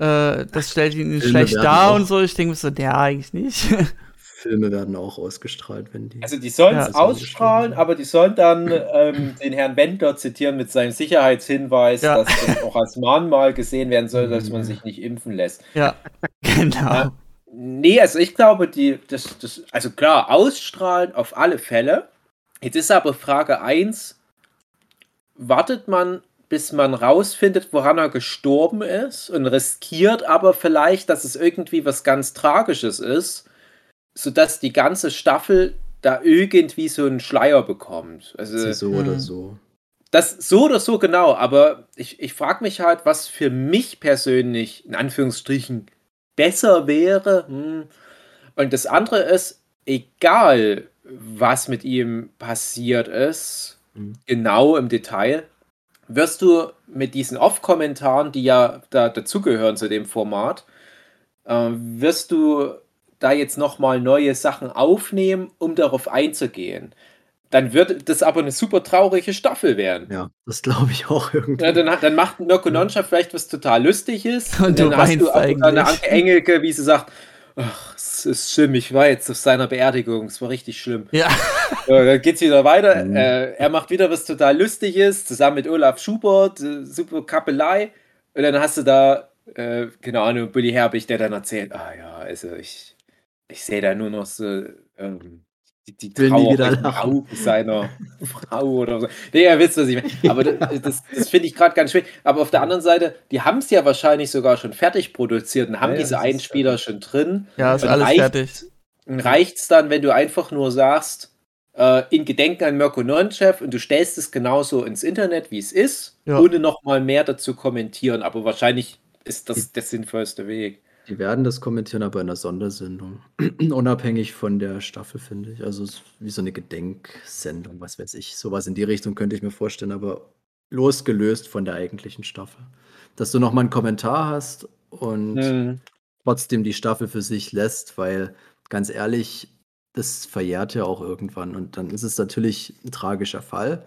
äh, das stellt ihn Filme schlecht dar und so. Ich denke mir so, ja, eigentlich nicht. [LAUGHS] Filme werden auch ausgestrahlt, wenn die. Also die sollen es Ja. ausstrahlen, aber die sollen dann ähm, den Herrn Wendler zitieren mit seinem Sicherheitshinweis, Ja. dass das auch als Mahnmal gesehen werden soll, dass man Mhm. sich nicht impfen lässt. ja, [LAUGHS] genau. Ja. Nee, also ich glaube, die, das, das, also klar, ausstrahlen auf alle Fälle. Jetzt ist aber Frage 1, wartet man, bis man rausfindet, woran er gestorben ist und riskiert aber vielleicht, dass es irgendwie was ganz Tragisches ist, sodass die ganze Staffel da irgendwie so einen Schleier bekommt. Also so Mhm. oder so. das so oder so genau, aber ich, ich frage mich halt, was für mich persönlich in Anführungsstrichen besser wäre. Hm. Und das andere ist, egal was mit ihm passiert ist, Mhm. genau im Detail, wirst du mit diesen Off-Kommentaren, die ja da dazugehören zu dem Format, äh, wirst du da jetzt nochmal neue Sachen aufnehmen, um darauf einzugehen. Dann wird das aber eine super traurige Staffel werden. Ja, das glaube ich auch irgendwie. Ja, dann, hat- dann macht Mirko Noncha vielleicht was total Lustiges. [LAUGHS] Und du dann hast du aber eine eigentlich. Anke Engelke, wie sie sagt, ach, es ist schlimm, ich war jetzt auf seiner Beerdigung, es war richtig schlimm. Ja, [LAUGHS] Ja, dann geht's wieder weiter. Mhm. Äh, er macht wieder was total Lustiges, zusammen mit Olaf Schubert, äh, super Kappelei. Und dann hast du da, äh, keine Ahnung, Bully Herbig, der dann erzählt, ah ja, also ich, ich sehe da nur noch so ähm, die, die lachen. Augen seiner [LAUGHS] Frau oder so. Nee, ihr wisst, was ich meine. Aber das, das, das finde ich gerade ganz schwierig. Aber auf der anderen Seite, die haben es ja wahrscheinlich sogar schon fertig produziert und haben Ja, diese Einspieler schon drin. ja, ist Und alles reicht- fertig. Reicht es dann, wenn du einfach nur sagst, äh, in Gedenken an Mirko Nonchef und du stellst es genauso ins Internet, wie es ist, Ja. ohne nochmal mehr dazu kommentieren. Aber wahrscheinlich ist das der sinnvollste Weg. Die werden das kommentieren, aber in einer Sondersendung. [CLEARS THROAT] Unabhängig von der Staffel, finde ich. Also es ist wie so eine Gedenksendung, was weiß ich. Sowas in die Richtung könnte ich mir vorstellen, aber losgelöst von der eigentlichen Staffel. Dass du nochmal einen Kommentar hast und Hm. trotzdem die Staffel für sich lässt, weil ganz ehrlich, das verjährt ja auch irgendwann und dann ist es natürlich ein tragischer Fall.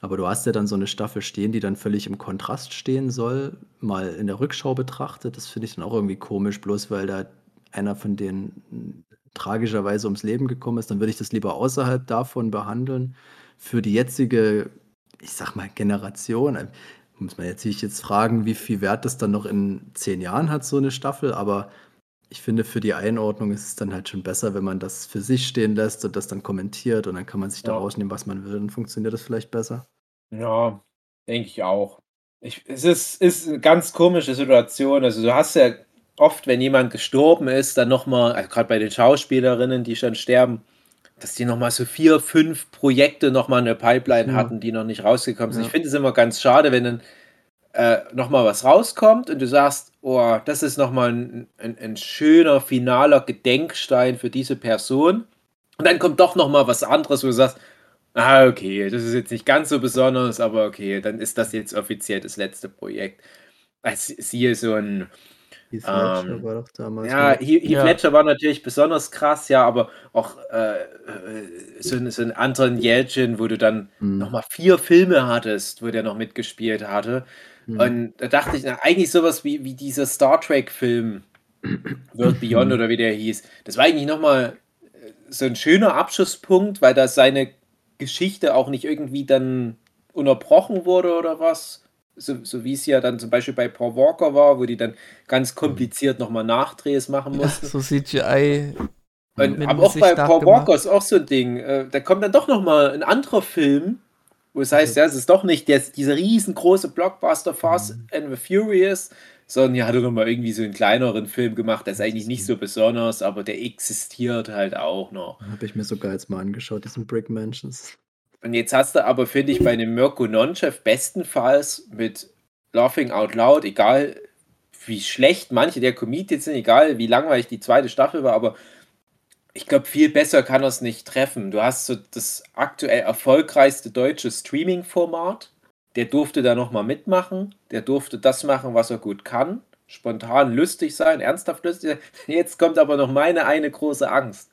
Aber du hast ja dann so eine Staffel stehen, die dann völlig im Kontrast stehen soll, mal in der Rückschau betrachtet. Das finde ich dann auch irgendwie komisch, bloß weil da einer von denen tragischerweise ums Leben gekommen ist. Dann würde ich das lieber außerhalb davon behandeln. Für die jetzige, ich sag mal, Generation, äh, muss man sich jetzt fragen, wie viel Wert das dann noch in zehn Jahren hat, so eine Staffel. Aber ich finde, für die Einordnung ist es dann halt schon besser, wenn man das für sich stehen lässt und das dann kommentiert und dann kann man sich da Ja. rausnehmen, was man will. Dann funktioniert das vielleicht besser. Ja, denke ich auch. Ich, es ist, ist eine ganz komische Situation. Also du hast ja oft, wenn jemand gestorben ist, dann nochmal, also gerade bei den Schauspielerinnen, die schon sterben, dass die nochmal so vier, fünf Projekte nochmal in der Pipeline Ja. hatten, die noch nicht rausgekommen sind. Ja. Ich finde es immer ganz schade, wenn dann äh, nochmal was rauskommt und du sagst, oh, das ist nochmal ein, ein, ein schöner, finaler Gedenkstein für diese Person. Und dann kommt doch nochmal was anderes, wo du sagst, Ah, okay, das ist jetzt nicht ganz so besonders, aber okay, dann ist das jetzt offiziell das letzte Projekt. Als siehe so ein, Heath Ähm, war doch damals. ja? Heath Ja. Ledger war natürlich besonders krass, ja, aber auch äh, äh, so, ein- so ein Anton Yelchin, wo du dann Hm, nochmal vier Filme hattest, wo der noch mitgespielt hatte. Hm. Und da dachte ich, na, eigentlich sowas wie, wie dieser Star Trek-Film, World Beyond [CLEARS THROAT] oder wie der hieß. Das war eigentlich nochmal so ein schöner Abschlusspunkt, weil da seine Geschichte auch nicht irgendwie dann unterbrochen wurde oder was. So, so wie es ja dann zum Beispiel bei Paul Walker war, wo die dann ganz kompliziert nochmal Nachdrehs machen Ja, mussten. so CGI. Und, aber auch bei Paul. Walker ist auch so ein Ding. Äh, da kommt dann doch nochmal ein anderer Film, wo es heißt, ja, es ist doch nicht der, dieser riesengroße Blockbuster Fast and the Furious, sondern hier hat er nochmal irgendwie so einen kleineren Film gemacht, der ist eigentlich nicht so besonders, aber der existiert halt auch noch. Habe ich mir sogar jetzt mal angeschaut, diesen Brick Mansions. Und jetzt hast du aber, finde ich, bei einem Mirko Nonchef bestenfalls mit Laughing Out Loud, egal wie schlecht manche der Comedians sind, egal wie langweilig die zweite Staffel war, aber ich glaube, viel besser kann er es nicht treffen. Du hast so das aktuell erfolgreichste deutsche Streaming-Format. Der durfte da nochmal mitmachen. Der durfte das machen, was er gut kann. Spontan lustig sein, ernsthaft lustig sein. [LAUGHS] Jetzt kommt aber noch meine eine große Angst.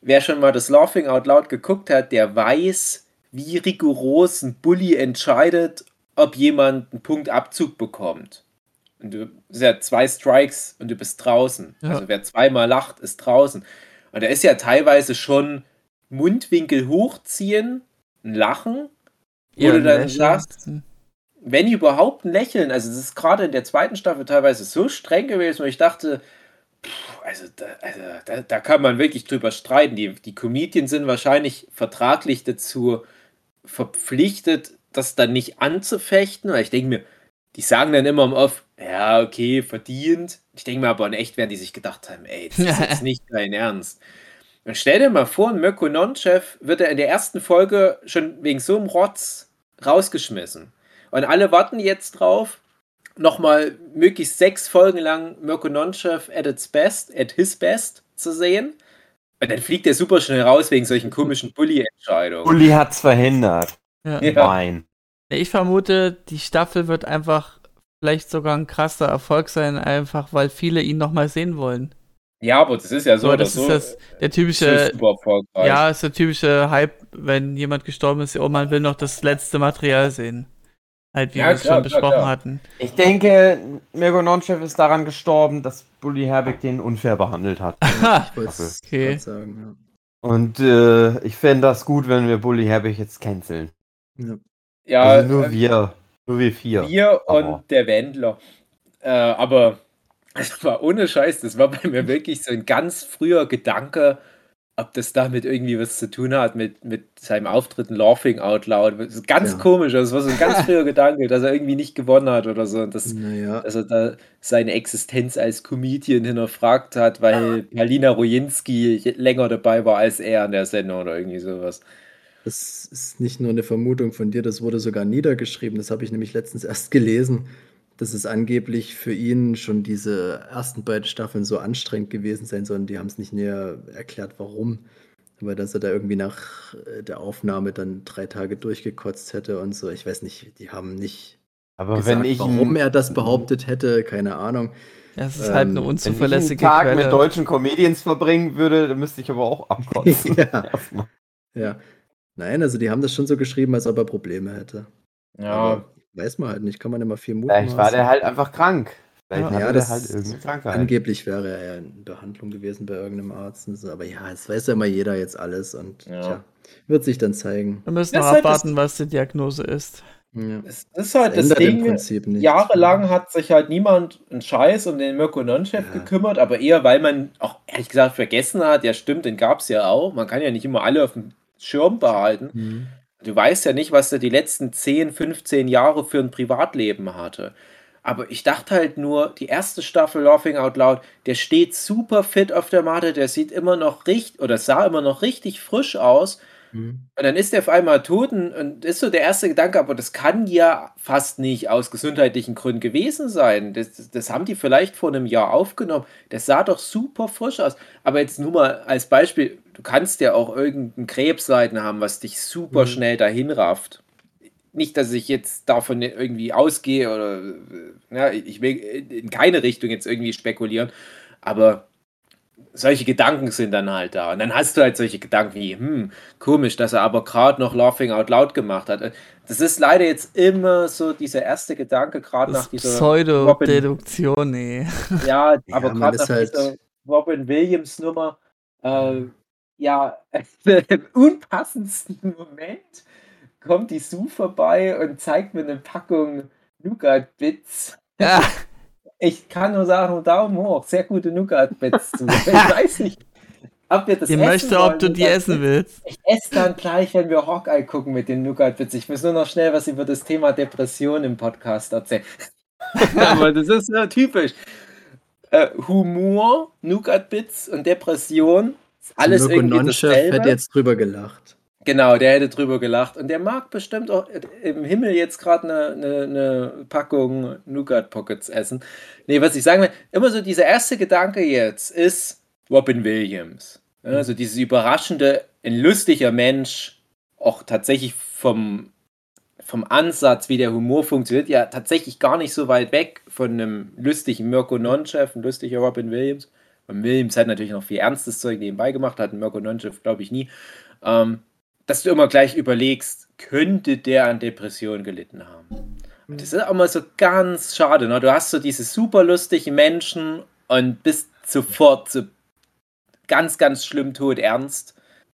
Wer schon mal das Laughing Out Loud geguckt hat, der weiß, wie rigoros ein Bully entscheidet, ob jemand einen Punkt Abzug bekommt. Und du sind ja zwei Strikes und du bist draußen. Ja. Also wer zweimal lacht, ist draußen. Und da ist ja teilweise schon Mundwinkel hochziehen, ein Lachen, wo du dann sagst, wenn überhaupt ein Lächeln. Also das ist gerade in der zweiten Staffel teilweise so streng gewesen, wo ich dachte, pff, also, da, also da, da kann man wirklich drüber streiten. Die, die Comedians sind wahrscheinlich vertraglich dazu verpflichtet, das dann nicht anzufechten. Weil ich denke mir, die sagen dann immer im Off, ja, okay, verdient. Ich denke mir aber in echt werden die sich gedacht haben, ey, das ist jetzt [LAUGHS] nicht dein Ernst. Und stell dir mal vor, ein Mirko Nonchef wird er in der ersten Folge schon wegen so einem Rotz rausgeschmissen. Und alle warten jetzt drauf, nochmal möglichst sechs Folgen lang Mirko Nonchef at its best, at his best zu sehen. Und dann fliegt er super schnell raus wegen solchen komischen Bully-Entscheidungen. Uli hat's verhindert. Ja. Ja. Nein. Ich vermute, die Staffel wird einfach vielleicht sogar ein krasser Erfolg sein, einfach weil viele ihn nochmal sehen wollen. Ja, aber das ist ja so, So, oder das so. ist das, der das typische, ja, ist der typische Hype, wenn jemand gestorben ist, oh, man will noch das letzte Material sehen. Halt, wie Ja, wir es schon klar, besprochen klar. hatten. Ich denke, Mirko Nonchef ist daran gestorben, dass Bully Herbig den unfair behandelt hat. Ha! [LAUGHS] Ich wollte es Okay. sagen, Und äh, ich fände das gut, wenn wir Bully Herbig jetzt canceln. ja. ja. ja also nur äh, wir. Nur wir vier. Wir Aber- und der Wendler. Äh, aber [LAUGHS] das war ohne Scheiß, das war bei mir [LAUGHS] wirklich so ein ganz früher Gedanke, ob das damit irgendwie was zu tun hat mit, mit seinem Auftritt in Laughing Out Loud. Das ist ganz Ja. komisch, das war so ein ganz früher [LAUGHS] Gedanke, dass er irgendwie nicht gewonnen hat oder so. Und das, Naja, dass er da seine Existenz als Comedian hinterfragt hat, weil Palina Rojinski länger dabei war als er in der Sendung oder irgendwie sowas. Das ist nicht nur eine Vermutung von dir, das wurde sogar niedergeschrieben. Das habe ich nämlich letztens erst gelesen, dass es angeblich für ihn schon diese ersten beiden Staffeln so anstrengend gewesen sein sollen. Die haben es nicht näher erklärt, warum. Aber dass er da irgendwie nach äh, der Aufnahme dann drei Tage durchgekotzt hätte und so. Ich weiß nicht, die haben nicht Aber gesagt, wenn ich warum er das behauptet hätte, keine Ahnung. Ja, es ist halt Ähm, eine wenn ich wenn ich einen unzuverlässige Tag Quelle. mit deutschen Comedians verbringen würde, dann müsste ich aber auch [LAUGHS] abkotzen. Ja. [LAUGHS] Ja. Nein, also die haben das schon so geschrieben, als ob er Probleme hätte. Ja, Aber weiß man halt nicht, kann man immer viel Mut Vielleicht war der halt einfach krank. Vielleicht Ja, Ja, der das halt irgendeine Krankheit. Angeblich wäre er ja in Behandlung gewesen bei irgendeinem Arzt. und so. Aber ja, es weiß ja immer jeder jetzt alles und Ja. tja, wird sich dann zeigen. Wir müssen Das noch halt das- abwarten, was die Diagnose ist. Ja. es ist halt das im Ding. Jahrelang hat sich halt niemand einen Scheiß um den Mirko Nonchef Ja. gekümmert, aber eher, weil man auch ehrlich gesagt vergessen hat, ja stimmt, den gab es ja auch. Man kann ja nicht immer alle auf dem Schirm behalten. Mhm. Du weißt ja nicht, was er die letzten 10, 15 Jahre für ein Privatleben hatte. Aber ich dachte halt nur, die erste Staffel Laughing Out Loud, der steht super fit auf der Matte, der sieht immer noch richtig, oder sah immer noch richtig frisch aus. Mhm. Und dann ist er auf einmal tot und, und ist so der erste Gedanke, aber das kann ja fast nicht aus gesundheitlichen Gründen gewesen sein. Das, das haben die vielleicht vor einem Jahr aufgenommen. Das sah doch super frisch aus. Aber jetzt nur mal als Beispiel, du kannst ja auch irgendein Krebsleiden haben, was dich super Mhm. schnell dahin rafft. Nicht, dass ich jetzt davon irgendwie ausgehe oder äh, ja, ich will in keine Richtung jetzt irgendwie spekulieren, aber solche Gedanken sind dann halt da. Und dann hast du halt solche Gedanken wie, hm, komisch, dass er aber gerade noch Laughing Out Loud gemacht hat. Das ist leider jetzt immer so dieser erste Gedanke, gerade nach dieser Pseudo-Deduktion, nee. ja, [LAUGHS] Ja, aber man gerade ist nach halt- dieser Robin Williams Nummer, äh, ja, [LAUGHS] im unpassendsten Moment kommt die Sue vorbei und zeigt mir eine Packung Nougat Bits. Ja, [LAUGHS] Ich kann nur sagen, Daumen hoch, sehr gute Nougat Bits. zu. [LAUGHS] Ich weiß nicht, ob wir das ich essen möchte, ob du die essen willst. Ich esse dann gleich, wenn wir Hawkeye gucken mit den Nougat Bits. Ich muss nur noch schnell was über das Thema Depression im Podcast erzählen. [LAUGHS] Aber das ist ja typisch. Äh, Humor, Nougat Bits und Depression, alles Mirko irgendwie Nonchef dasselbe. hätte jetzt drüber gelacht. Genau, der hätte drüber gelacht. Und der mag bestimmt auch im Himmel jetzt gerade eine, eine, eine Packung Nougat Pockets essen. Nee, was ich sagen will, immer so dieser erste Gedanke jetzt ist Robin Williams. Also dieses überraschende, ein lustiger Mensch, auch tatsächlich vom, vom Ansatz, wie der Humor funktioniert, ja tatsächlich gar nicht so weit weg von einem lustigen Mirko Nonchef, ein lustiger Robin Williams. Und Williams hat natürlich noch viel ernstes Zeug nebenbei gemacht, hat Mirko Nonchef, glaube ich, nie. Ähm, dass du immer gleich überlegst, könnte der an Depressionen gelitten haben. Und das ist auch mal so ganz schade. Ne? Du hast so diese super lustigen Menschen und bist sofort so ganz, ganz schlimm tot ernst,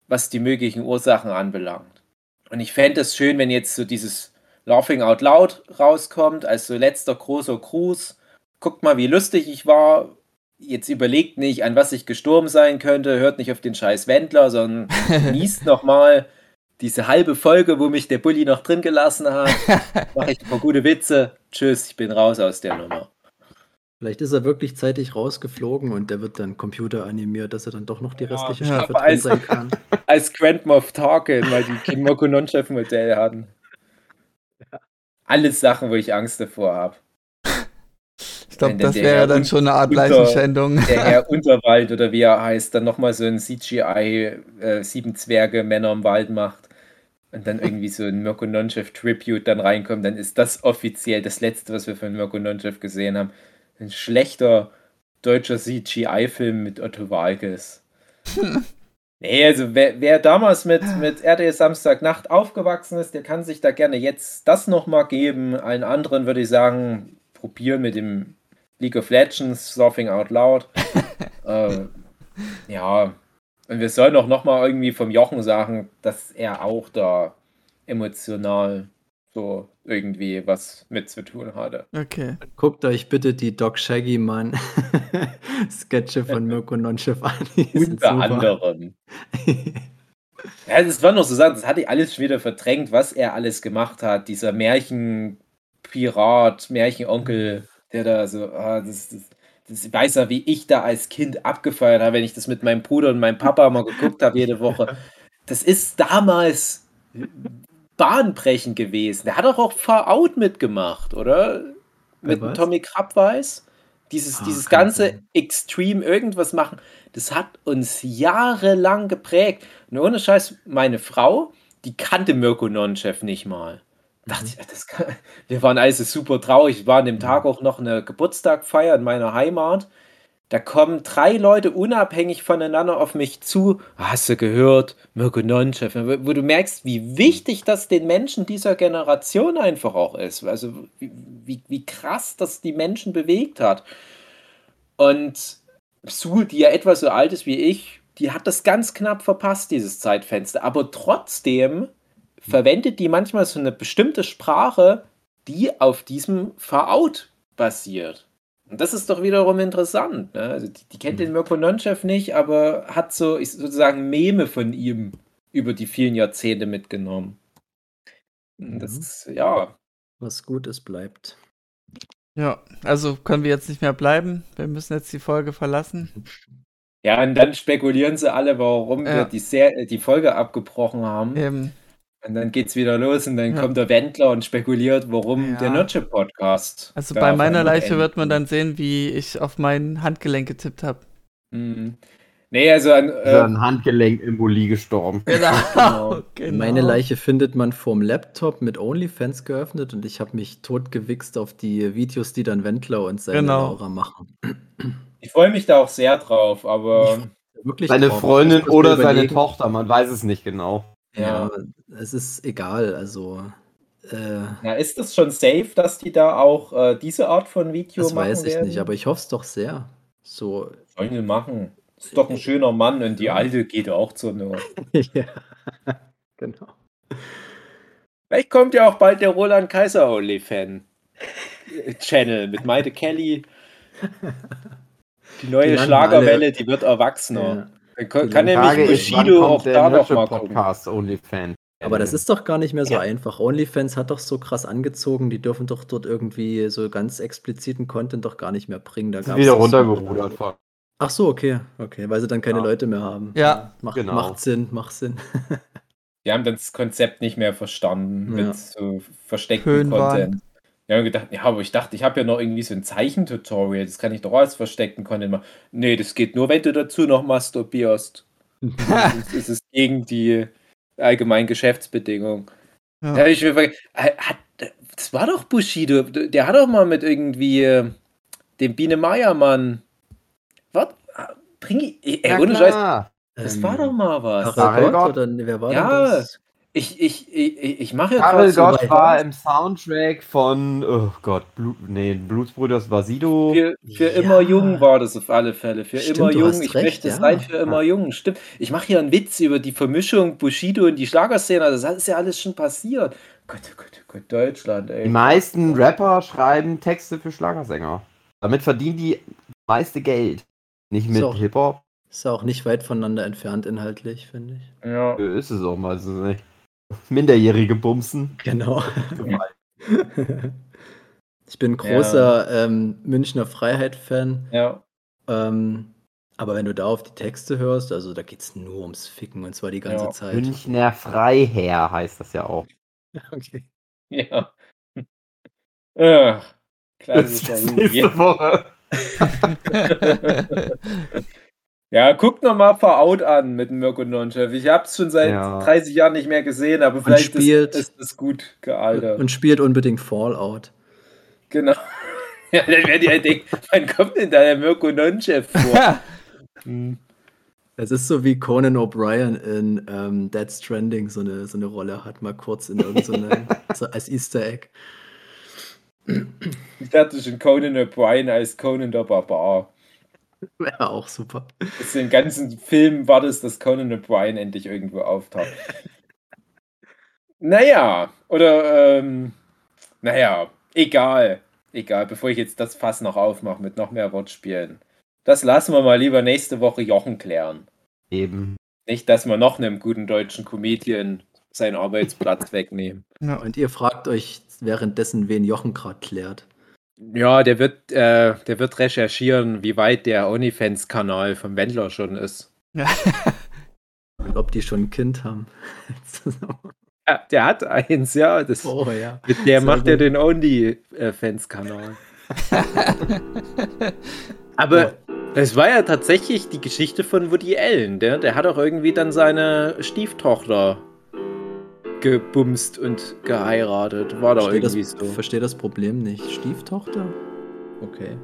was die möglichen Ursachen anbelangt. Und ich fände es schön, wenn jetzt so dieses Laughing Out Loud rauskommt, als so letzter großer Gruß. Guckt mal, wie lustig ich war. Jetzt überlegt nicht, an was ich gestorben sein könnte, hört nicht auf den scheiß Wendler, sondern [LAUGHS] genießt nochmal diese halbe Folge, wo mich der Bulli noch drin gelassen hat. [LAUGHS] Mache ich ein paar gute Witze. Tschüss, ich bin raus aus der Nummer. Vielleicht ist er wirklich zeitig rausgeflogen und der wird dann computeranimiert, dass er dann doch noch die restliche Ja, Staffel drin als- sein kann. [LAUGHS] Als Grand Moff Tarkin, weil die kein Moko Non-Chef Modell hatten. Alles Sachen, wo ich Angst davor habe. Ich glaube, das wäre dann schon eine Art unter- Leichenschändung. Der Herr [LAUGHS] Unterwald oder wie er heißt, dann nochmal so ein CGI äh, Sieben Zwerge Männer im Wald macht und dann irgendwie so ein Mirko Nonchef Tribute dann reinkommt, dann ist das offiziell das letzte, was wir von Mirko Nonchef gesehen haben. Ein schlechter deutscher CGI-Film mit Otto Walkes. [LAUGHS] Nee, also wer, wer damals mit, mit RTL Samstagnacht aufgewachsen ist, der kann sich da gerne jetzt das nochmal geben. Allen anderen würde ich sagen, probieren mit dem League of Legends, Surfing Out Loud. [LAUGHS] äh, ja, und wir sollen auch nochmal irgendwie vom Jochen sagen, dass er auch da emotional so irgendwie was mit zu tun hatte. Okay. Guckt euch bitte die Doc Shaggy Mann [LAUGHS] Sketche von Mirko Nonchef an. Unter anderem. [LAUGHS] Ja, das war noch so Sachen, das hatte ich alles schon wieder verdrängt, was er alles gemacht hat. Dieser Märchenpirat, Märchenonkel, der da so, ah, das, das, das weiß ja, wie ich da als Kind abgefeiert habe, wenn ich das mit meinem Bruder und meinem Papa mal geguckt habe jede Woche. [LAUGHS] Das ist damals bahnbrechend gewesen. Der hat doch auch Far Out mitgemacht, oder? Mit dem was? Tommy Krabweis. Dieses, Ah, dieses ganze sein. Extreme irgendwas machen, das hat uns jahrelang geprägt. Und ohne Scheiß, meine Frau, die kannte Mirko Nonchef nicht mal. Dachte Mhm. ich, das kann, wir waren also super traurig. Ich war an dem Tag auch noch eine Geburtstagfeier in meiner Heimat. Da kommen drei Leute unabhängig voneinander auf mich zu. Hast du gehört? Mirko Nonchef. Wo du merkst, wie wichtig das den Menschen dieser Generation einfach auch ist. Also wie, wie, wie krass das die Menschen bewegt hat. Und Sue, die ja etwa so alt ist wie ich, die hat das ganz knapp verpasst, dieses Zeitfenster. Aber trotzdem verwendet die manchmal so eine bestimmte Sprache, die auf diesem Far-Out basiert. Und das ist doch wiederum interessant. Ne? Also die, die kennt den Mirko Nonchef nicht, aber hat so ich, sozusagen Meme von ihm über die vielen Jahrzehnte mitgenommen. Und Das Mhm. ist, ja, Was Gutes bleibt. Ja, also können wir jetzt nicht mehr bleiben. Wir müssen jetzt die Folge verlassen. Ja, und dann spekulieren sie alle, warum Ja. wir die, Ser die Folge abgebrochen haben. Eben. Und dann geht's wieder los und dann Ja. kommt der Wendler und spekuliert, warum Ja. der Notche-Podcast. Also bei meiner Leiche endet. wird man dann sehen, wie ich auf mein Handgelenk getippt habe. Mhm. Nee, also an, Ist ja äh, ein Handgelenk-Embolie gestorben. Genau. [LAUGHS] genau. Meine Leiche findet man vorm Laptop mit OnlyFans geöffnet und ich habe mich totgewichst auf die Videos, die dann Wendler und seine Genau. Laura machen. ich freue mich da auch sehr drauf, aber Wirklich Seine drauf. Freundin oder seine. Tochter, man weiß es nicht genau. Ja. Ja, es ist egal. Also, äh, Na, ist das schon safe, dass die da auch äh, diese Art von Video das machen weiß ich werden? nicht, aber ich hoffe es doch sehr. So, Sollen die machen. Ist doch ein schöner Mann und die alte geht auch zur Not. [LAUGHS] ja, [LAUGHS] genau. Vielleicht kommt ja auch bald der Roland Kaiser Only-Fan. Channel mit Maite Kelly. [LAUGHS] Die neue Die landen Schlagerwelle, die wird erwachsener. Ja. Kann, kann nämlich Bushido auch da der noch mal gucken. OnlyFans? Aber das ist doch gar nicht mehr so Ja. einfach. OnlyFans hat doch so krass angezogen, die dürfen doch dort irgendwie so ganz expliziten Content doch gar nicht mehr bringen. Da gab's wieder so- runtergerudert. von- Ach so, okay, okay, weil sie dann keine Ja. Leute mehr haben. Ja. macht, Genau. macht Sinn, macht Sinn. Die haben dann das Konzept nicht mehr verstanden Ja. mit so versteckten Höhenwahn. Content. Haben gedacht, ja, aber ich dachte, ich habe ja noch irgendwie so ein Zeichentutorial, das kann ich doch als versteckten Content machen. Nee, das geht nur, wenn du dazu noch masturbierst. [LAUGHS] das ist es gegen die allgemeinen Geschäftsbedingungen. Ja. Da habe ich mir äh, hat, das war doch Bushido, der hat doch mal mit irgendwie äh, dem Biene Meier Mann. Was? Bring ich, ey, Ja, ohne Scheiß, das Ähm, war doch mal was. Gott? oder wer war Ja. denn das? Ich, ich, ich, ich mache ja Karel so Gott bei- war im Soundtrack von, oh Gott, Blut, nee, Blutsbrüders war Sido. Für, für Ja. immer jung war das auf alle Fälle. Für Stimmt, immer jung. Ich recht, möchte ja. sein für immer jung. Stimmt. Ich mache hier einen Witz über die Vermischung Bushido und die Schlagerszene. Das ist ja alles schon passiert. Gott, oh Gott, oh Gott, Deutschland, Die ey. meisten Rapper schreiben Texte für Schlagersänger. Damit verdienen die meiste Geld. Nicht mit So. Hip-Hop. Ist auch nicht weit voneinander entfernt inhaltlich, finde ich. Ja. Ist es auch mal so nicht. Minderjährige Bumsen. Genau. [LAUGHS] ich bin großer ähm, Münchner Freiheit-Fan. ja. Ähm, aber wenn du da auf die Texte hörst, also da geht es nur ums Ficken und zwar die ganze Ja. Zeit. Münchner Freiherr heißt das ja auch. [LAUGHS] Okay. Ja. [LAUGHS] Ach, Das klassischer ist nächste Woche. Ja, guckt nochmal Out an mit dem Mirko Nonchef. Ich hab's schon seit Ja. 30 Jahren nicht mehr gesehen, aber vielleicht spielt- ist, das gut gealtert. Und spielt unbedingt Fallout. genau. [LAUGHS] Ja, dann werdet ihr halt denken, wann kommt denn da der Mirko Nonchef vor? [LAUGHS] Hm. Es ist so wie Conan O'Brien in ähm, Dead Stranding so eine, so eine Rolle hat, mal kurz in irgendeinem, [LAUGHS] so als Easter Egg. Ich dachte schon Conan O'Brien als Conan der Barbar. [LAUGHS] Wäre auch super. Das den ganzen Film war das, dass Conan O'Brien endlich irgendwo auftaucht. [LAUGHS] naja, oder, ähm, naja, egal. Egal, bevor ich jetzt das Fass noch aufmache mit noch mehr Wortspielen. Das lassen wir mal lieber nächste Woche Jochen klären. Eben. Nicht, dass wir noch einem guten deutschen Comedian seinen Arbeitsplatz [LAUGHS] wegnehmen. Ja. Und ihr fragt euch währenddessen, wen Jochen gerade klärt. Ja, der wird, äh, der wird recherchieren, wie weit der OnlyFans-Kanal vom Wendler schon ist. [LAUGHS] Und ob die schon ein Kind haben. Ja, der hat eins, ja. Das, oh ja. mit der Sehr macht er gut. den OnlyFans-Kanal. [LAUGHS] Aber es war ja tatsächlich die Geschichte von Woody Allen. Der, der hat auch irgendwie dann seine Stieftochter gebumst und geheiratet. War Verstehe irgendwie das, so. verstehe das Problem nicht. Stieftochter? Okay.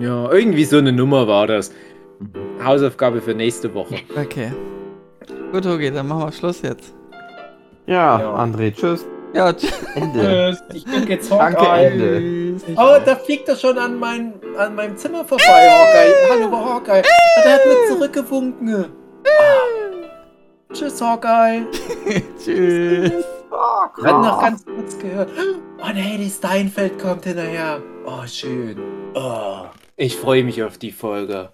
Ja, irgendwie so eine Nummer war das. Mhm. Hausaufgabe für nächste Woche. [LAUGHS] Okay. Gut, okay, dann machen wir Schluss jetzt. Ja, Ja. André, tschüss. Ja, [LAUGHS] tschüss. Ende. Ich guck jetzt Danke. Ende. Oh, da fliegt er schon an, mein, an meinem Zimmer vorbei, Hawkeye. Hallo, Hawkeye. Der hat mir zurückgewunken. Ah. Tschüss, Hawkeye. [LAUGHS] tschüss. Oh, hatten noch ganz kurz gehört. Oh nee, die Steinfeld kommt hinterher. Oh, schön. Oh, ich freue mich auf die Folge.